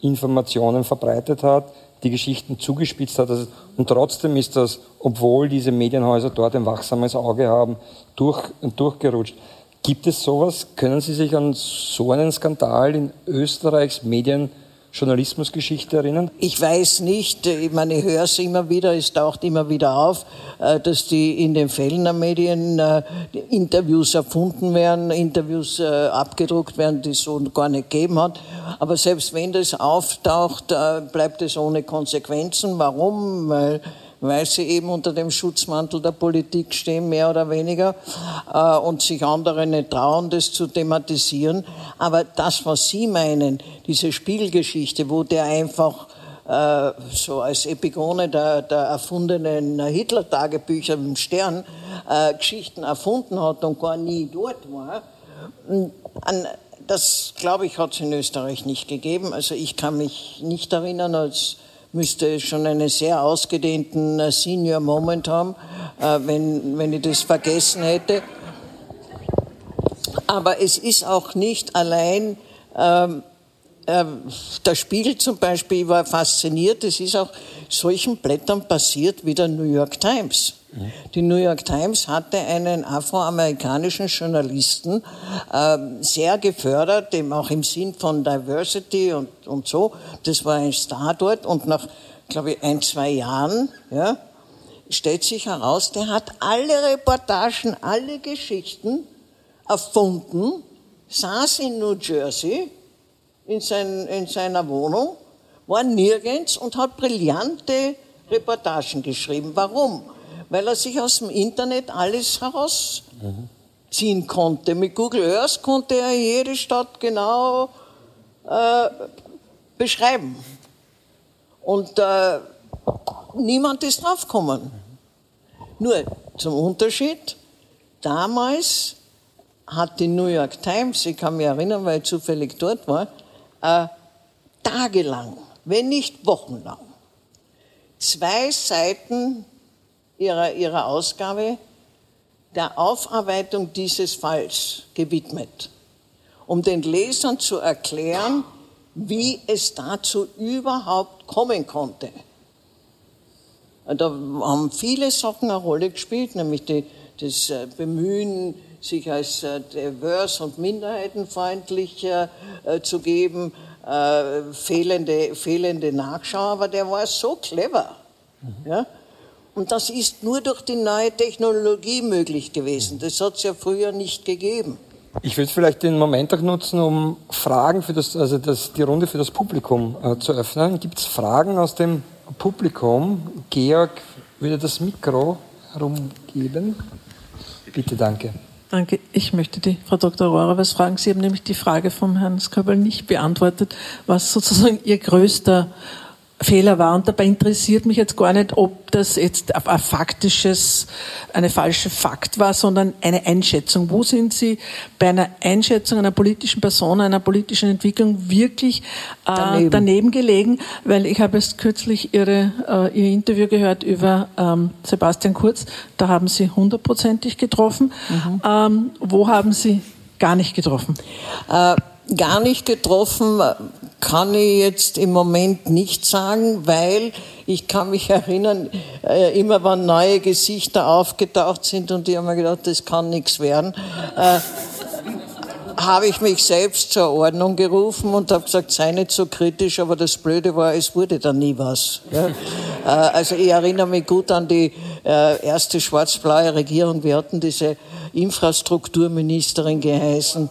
Informationen verbreitet hat die Geschichten zugespitzt hat. Also, und trotzdem ist das, obwohl diese Medienhäuser dort ein wachsames Auge haben, durch, durchgerutscht. Gibt es sowas? Können Sie sich an so einen Skandal in Österreichs Medien Journalismusgeschichte erinnern? Ich weiß nicht, ich meine, ich höre es immer wieder, es taucht immer wieder auf, äh, dass die in den Fällen der Medien äh, Interviews erfunden werden, Interviews äh, abgedruckt werden, die es so gar nicht gegeben hat. Aber selbst wenn das auftaucht, bleibt es ohne Konsequenzen. Warum? Weil weil sie eben unter dem Schutzmantel der Politik stehen, mehr oder weniger, äh, und sich andere nicht trauen, das zu thematisieren. Aber das, was Sie meinen, diese Spielgeschichte, wo der einfach äh, so als Epigone der, der erfundenen Hitler-Tagebücher im Stern äh, Geschichten erfunden hat und gar nie dort war, an, das, glaube ich, hat es in Österreich nicht gegeben. Also ich kann mich nicht erinnern, als müsste schon einen sehr ausgedehnten äh, Senior Moment haben, äh, wenn, wenn ich das vergessen hätte. Aber es ist auch nicht allein, ähm, äh, der Spiegel zum Beispiel war fasziniert, es ist auch solchen Blättern passiert wie der New York Times. Die New York Times hatte einen afroamerikanischen Journalisten äh, sehr gefördert, dem auch im Sinn von Diversity und, und so. Das war ein Star dort und nach, glaube ich, ein, zwei Jahren, ja, stellt sich heraus, der hat alle Reportagen, alle Geschichten erfunden, saß in New Jersey in, sein, in seiner Wohnung, war nirgends und hat brillante Reportagen geschrieben. Warum? Weil er sich aus dem Internet alles herausziehen konnte. Mit Google Earth konnte er jede Stadt genau äh, beschreiben. Und äh, niemand ist draufgekommen. Nur zum Unterschied, damals hat die New York Times, ich kann mich erinnern, weil ich zufällig dort war, äh, tagelang, wenn nicht wochenlang, zwei Seiten ihrer, ihrer Ausgabe der Aufarbeitung dieses Falls gewidmet, um den Lesern zu erklären, wie es dazu überhaupt kommen konnte. Da haben viele Sachen eine Rolle gespielt, nämlich die, das äh, Bemühen, sich als äh, divers und minderheitenfreundlich äh, zu geben, fehlende, fehlende Nachschau, aber der war so clever. Mhm. Ja? Und das ist nur durch die neue Technologie möglich gewesen. Das hat es ja früher nicht gegeben. Ich würde vielleicht den Moment auch nutzen, um Fragen für das, also das, die Runde für das Publikum äh, zu öffnen. Gibt es Fragen aus dem Publikum? Georg würde das Mikro herumgeben. Bitte, danke. Danke. Ich möchte die Frau Dr. Rohrer was fragen. Sie haben nämlich die Frage vom Herrn Sköbel nicht beantwortet, was sozusagen Ihr größter Fehler war. Und dabei interessiert mich jetzt gar nicht, ob das jetzt ein faktisches, eine falsche Fakt war, sondern eine Einschätzung. Wo sind Sie bei einer Einschätzung einer politischen Person, einer politischen Entwicklung wirklich äh, daneben. daneben. gelegen? Weil ich habe erst kürzlich Ihre, äh, Ihr Interview gehört über ähm, Sebastian Kurz. Da haben Sie hundertprozentig getroffen. Mhm. Ähm, wo haben Sie gar nicht getroffen? Äh gar nicht getroffen, kann ich jetzt im Moment nicht sagen, weil ich kann mich erinnern, äh, immer wenn neue Gesichter aufgetaucht sind und ich habe mir gedacht, das kann nichts werden, äh, habe ich mich selbst zur Ordnung gerufen und habe gesagt, sei nicht so kritisch, aber das Blöde war, es wurde dann nie was. Ja? Äh, also ich erinnere mich gut an die äh, erste schwarz-blaue Regierung. Wir hatten diese Infrastrukturministerin geheißen.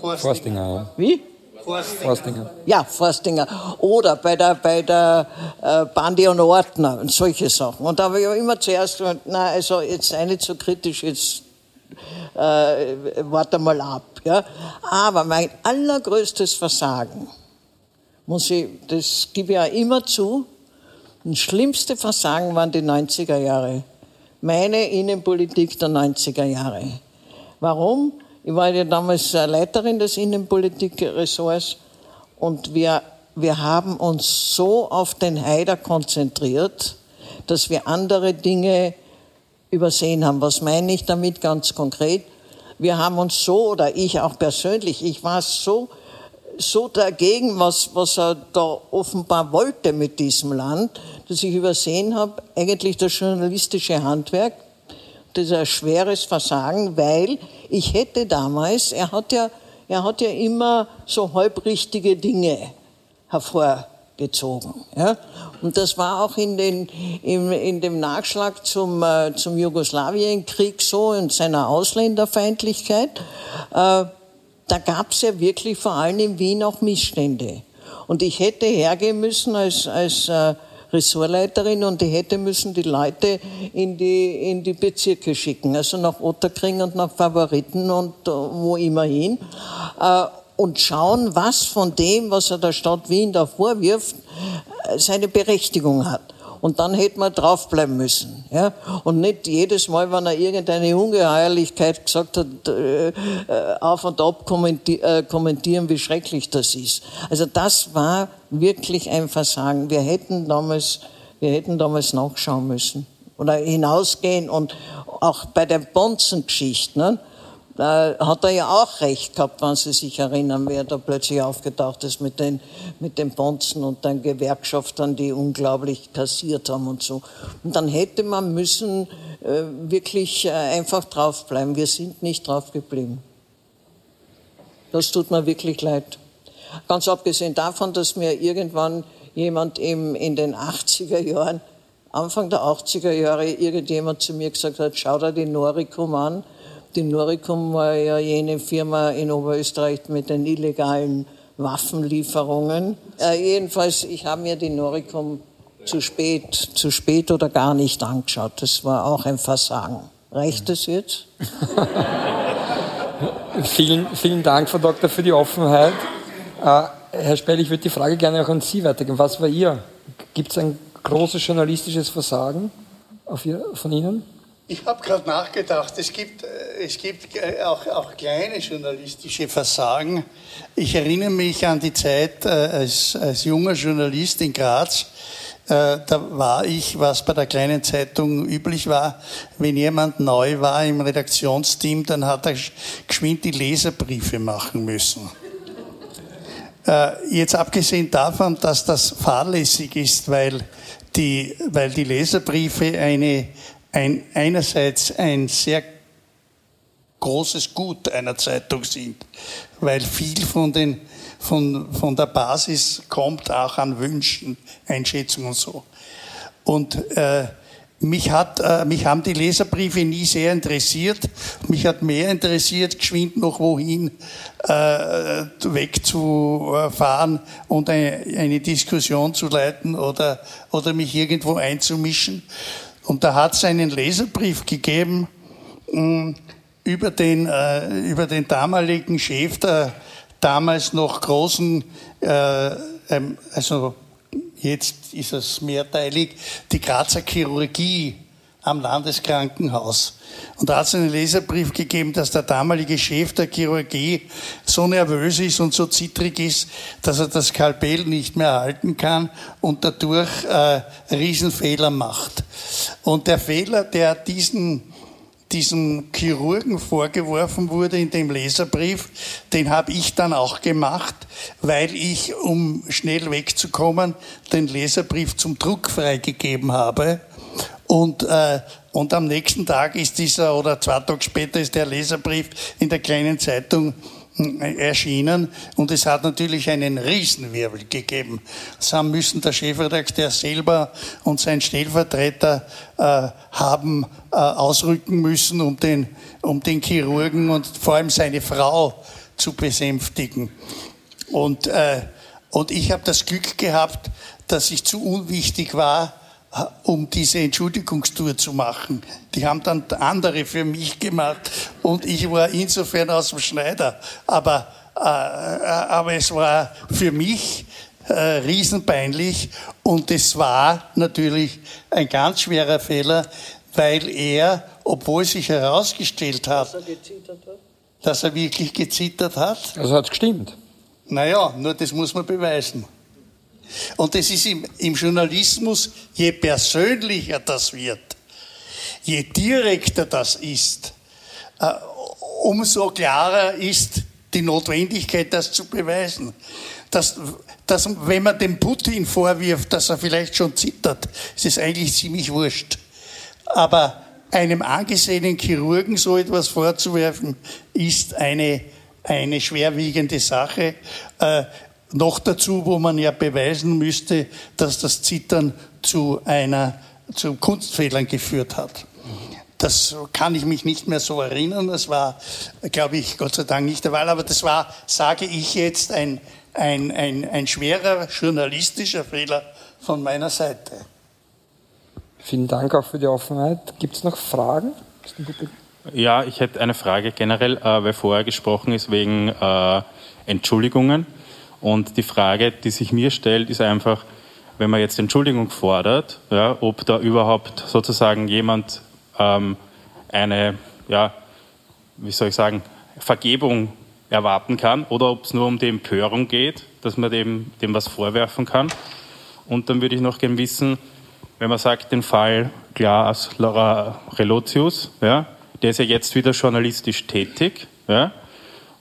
Forstinger. ja. Wie? Forstinger. Ja, Forstinger. Oder bei der, bei der äh, Bandi und Ordner und solche Sachen. Und da habe ich immer zuerst gesagt, na, also jetzt sei nicht so kritisch, jetzt äh, warte mal ab. Ja? Aber mein allergrößtes Versagen, muss ich, das gebe ich ja immer zu, das schlimmste Versagen waren die 90er Jahre. Meine Innenpolitik der 90er Jahre. Warum? Ich war ja damals Leiterin des Innenpolitikressorts und wir, wir haben uns so auf den Haider konzentriert, dass wir andere Dinge übersehen haben. Was meine ich damit ganz konkret? Wir haben uns so, oder ich auch persönlich, ich war so, so dagegen, was, was er da offenbar wollte mit diesem Land, dass ich übersehen habe, eigentlich das journalistische Handwerk, das ist ein schweres Versagen, weil ich hätte damals, er hat ja, er hat ja immer so halbrichtige Dinge hervorgezogen. Ja? Und das war auch in, den, in, in dem Nachschlag zum, äh, zum Jugoslawienkrieg so und seiner Ausländerfeindlichkeit. Äh, da gab es ja wirklich vor allem in Wien auch Missstände. Und ich hätte hergehen müssen als, als äh, Ressortleiterin und die hätte müssen die Leute in die, in die Bezirke schicken, also nach Otterkring und nach Favoriten und äh, wo immer hin. Äh, und schauen, was von dem, was er der Stadt Wien da vorwirft, äh, seine Berechtigung hat. Und dann hätte man draufbleiben müssen. Ja? Und nicht jedes Mal, wenn er irgendeine Ungeheuerlichkeit gesagt hat, äh, auf und ab kommenti äh, kommentieren, wie schrecklich das ist. Also das war wirklich ein Versagen. Wir hätten damals, wir hätten damals nachschauen müssen. Oder hinausgehen und auch bei der Bonzen-Geschichte, ne? Da hat er ja auch recht gehabt, wenn Sie sich erinnern, wer da plötzlich aufgetaucht ist mit den, mit den Bonzen und den Gewerkschaftern, die unglaublich kassiert haben und so. Und dann hätte man müssen äh, wirklich äh, einfach draufbleiben. Wir sind nicht draufgeblieben. Das tut mir wirklich leid. Ganz abgesehen davon, dass mir irgendwann jemand im, in den 80er Jahren, Anfang der 80er Jahre, irgendjemand zu mir gesagt hat, schau dir die Noricum an die Noricum war ja jene Firma in Oberösterreich mit den illegalen Waffenlieferungen. Äh, jedenfalls, ich habe mir die Noricum zu spät, zu spät oder gar nicht angeschaut. Das war auch ein Versagen. Reicht das jetzt? vielen, vielen Dank, Frau Doktor, für die Offenheit. Äh, Herr Spell, ich würde die Frage gerne auch an Sie weitergeben. Was war Ihr? Gibt es ein großes journalistisches Versagen ihr, von Ihnen? Ich habe gerade nachgedacht, es gibt, äh, es gibt äh, auch, auch, kleine journalistische Versagen. Ich erinnere mich an die Zeit äh, als, als junger Journalist in Graz. da war ich, was bei der kleinen Zeitung üblich war, wenn jemand neu war im Redaktionsteam, dann hat er geschwind die Leserbriefe machen müssen. Jetzt abgesehen davon, dass das fahrlässig ist, weil die, weil die Leserbriefe eine, ein, einerseits ein sehr großes Gut einer Zeitung sind, weil viel von, den, von, von der Basis kommt auch an Wünschen, Einschätzungen und so. Und äh, mich, hat, äh, mich haben die Leserbriefe nie sehr interessiert. Mich hat mehr interessiert, geschwind noch wohin äh, wegzufahren und eine, eine Diskussion zu leiten oder, oder mich irgendwo einzumischen. Und da hat es einen Leserbrief gegeben, mh, mm, über den, äh, über den damaligen Chef der damals noch großen, äh, ähm, also jetzt ist es mehrteilig, die Grazer Chirurgie am Landeskrankenhaus. Und da hat es einen Leserbrief gegeben, dass der damalige Chef der Chirurgie so nervös ist und so zittrig ist, dass er das Skalpell nicht mehr halten kann und dadurch äh, Riesenfehler macht. Und der Fehler, der diesen diesem Chirurgen vorgeworfen wurde in dem Leserbrief, den habe ich dann auch gemacht, weil ich, um schnell wegzukommen, den Leserbrief zum Druck freigegeben habe. Und, äh, und am nächsten Tag ist dieser, oder zwei Tage später ist der Leserbrief in der kleinen Zeitung erschienen und es hat natürlich einen Riesenwirbel gegeben. Das haben müssen der Chefredakteur selber und sein Stellvertreter äh, haben äh, ausrücken müssen, um den, um den Chirurgen und vor allem seine Frau zu besänftigen. Und, äh, und ich habe das Glück gehabt, dass ich zu unwichtig war, um diese Entschuldigungstour zu machen. Die haben dann andere für mich gemacht und ich war insofern aus dem Schneider. Aber, äh, aber es war für mich äh, riesenpeinlich und es war natürlich ein ganz schwerer Fehler, weil er, obwohl sich herausgestellt hat, dass er, hat? dass er wirklich gezittert hat. Also hat es gestimmt. Naja, nur das muss man beweisen. Und das ist im, im Journalismus, je persönlicher das wird, je direkter das ist, äh, umso klarer ist die Notwendigkeit, das zu beweisen. Dass, dass, wenn man dem Putin vorwirft, dass er vielleicht schon zittert, ist es eigentlich ziemlich wurscht. Aber einem angesehenen Chirurgen so etwas vorzuwerfen, ist eine, eine schwerwiegende Sache. Äh, noch dazu, wo man ja beweisen müsste, dass das Zittern zu einer, zu Kunstfehlern geführt hat. Das kann ich mich nicht mehr so erinnern. Das war, glaube ich, Gott sei Dank nicht der Fall. Aber das war, sage ich jetzt, ein, ein, ein, ein schwerer journalistischer Fehler von meiner Seite. Vielen Dank auch für die Offenheit. Gibt es noch Fragen? Ja, ich hätte eine Frage generell, äh, weil vorher gesprochen ist wegen äh, Entschuldigungen. Und die Frage, die sich mir stellt, ist einfach, wenn man jetzt Entschuldigung fordert, ja, ob da überhaupt sozusagen jemand ähm, eine, ja, wie soll ich sagen, Vergebung erwarten kann oder ob es nur um die Empörung geht, dass man dem, dem was vorwerfen kann. Und dann würde ich noch gerne wissen, wenn man sagt, den Fall Klaas Relotius, ja, der ist ja jetzt wieder journalistisch tätig, ja,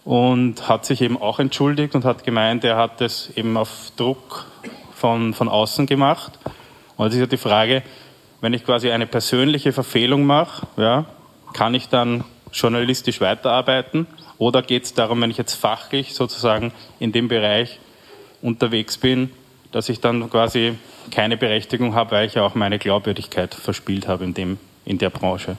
und hat sich eben auch entschuldigt und hat gemeint, er hat es eben auf Druck von, von außen gemacht. Und es ist ja die Frage, wenn ich quasi eine persönliche Verfehlung mache, ja, kann ich dann journalistisch weiterarbeiten? Oder geht es darum, wenn ich jetzt fachlich sozusagen in dem Bereich unterwegs bin, dass ich dann quasi keine Berechtigung habe, weil ich ja auch meine Glaubwürdigkeit verspielt habe in, dem, in der Branche?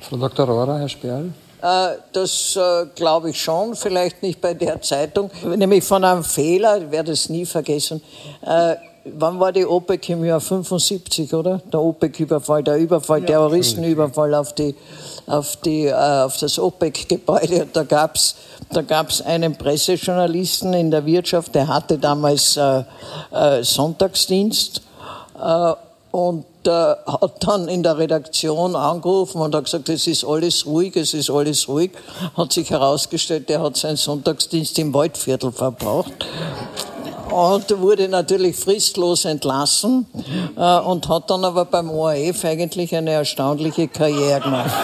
Frau Dr. Rohrer, Herr Sperl. Äh, das äh, glaube ich schon, vielleicht nicht bei der Zeitung, nämlich von einem Fehler, ich werde es nie vergessen. Äh, wann war die OPEC im Jahr 75, oder? Der OPEC-Überfall, der Überfall, ja, Terroristenüberfall auf, die, auf, die, auf das OPEC-Gebäude. Da gab es da gab's einen Pressejournalisten in der Wirtschaft, der hatte damals äh, äh, Sonntagsdienst äh, und äh, hat dann in der Redaktion angerufen und hat gesagt, es ist alles ruhig, es ist alles ruhig. Hat sich herausgestellt, der hat seinen Sonntagsdienst im Waldviertel verbraucht. und wurde natürlich fristlos entlassen äh, und hat dann aber beim ORF eigentlich eine erstaunliche Karriere gemacht.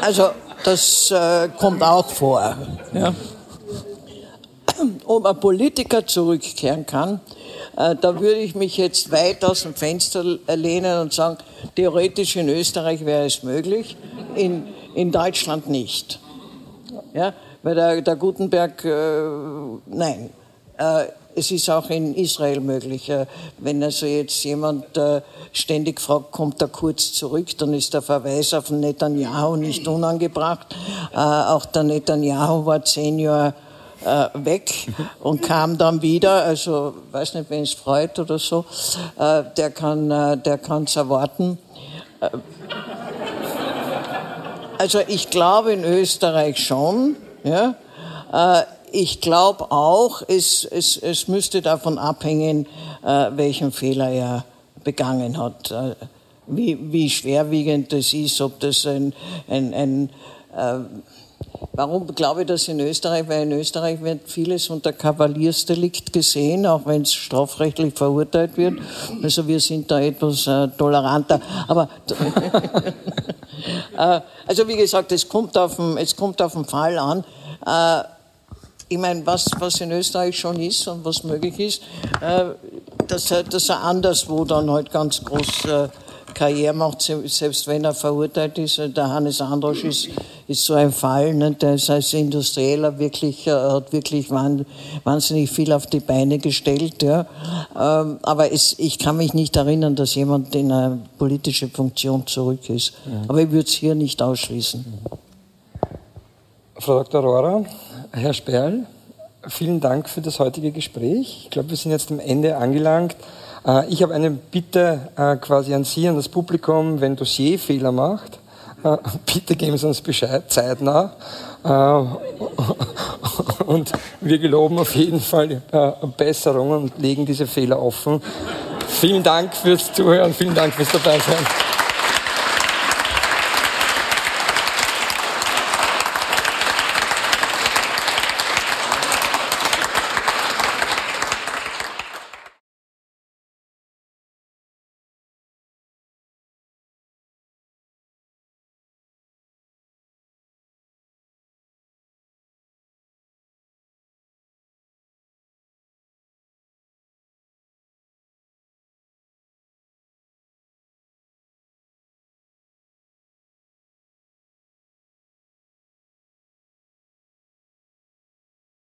Also das äh, kommt auch vor. Ja. Ob ein Politiker zurückkehren kann, da würde ich mich jetzt weit aus dem Fenster lehnen und sagen, theoretisch in Österreich wäre es möglich, in, in Deutschland nicht. Ja, weil der, der Gutenberg, äh, nein. Äh, es ist auch in Israel möglich. Äh, wenn also jetzt jemand äh, ständig fragt, kommt er kurz zurück, dann ist der Verweis auf Netanyahu nicht unangebracht. Äh, auch der Netanyahu war zehn Jahre weg und kam dann wieder. Also, weiß nicht, wen es freut oder so. der kann, der kann es erwarten. Also, ich glaube in Österreich schon, ja. Ich glaube auch, es, es, es müsste davon abhängen, äh, welchen Fehler er begangen hat, äh, wie, wie schwerwiegend das ist, ob das ein, ein, ein äh, Warum glaube ich das in Österreich? Weil in Österreich wird vieles unter Kavaliersdelikt gesehen, auch wenn es strafrechtlich verurteilt wird. Also wir sind da etwas äh, toleranter. Aber äh, also wie gesagt, es kommt auf den, es kommt auf den Fall an. Äh, ich meine, was, was in Österreich schon ist und was möglich ist, äh, dass, dass er anderswo dann halt ganz groß äh, Karriere macht, selbst wenn er verurteilt ist. Der Hannes Androsch ist, ist so ein Fall, ne? der ist als Industrieller wirklich, äh, hat wirklich wahnsinnig viel auf die Beine gestellt. Ja? Ähm, aber es, ich kann mich nicht erinnern, dass jemand in eine politische Funktion zurück ist. Aber ich würde es hier nicht ausschließen. Frau Dr. Rohrer, Herr Sperl, vielen Dank für das heutige Gespräch. Ich glaube, wir sind jetzt am Ende angelangt. Äh, ich habe eine Bitte äh, quasi an Sie, an das Publikum, wenn Dossierfehler macht, äh, bitte geben Sie uns Bescheid, zeitnah. Und wir geloben auf jeden Fall Besserungen und legen diese Fehler offen. Vielen Dank fürs Zuhören, vielen Dank fürs Dabeisein.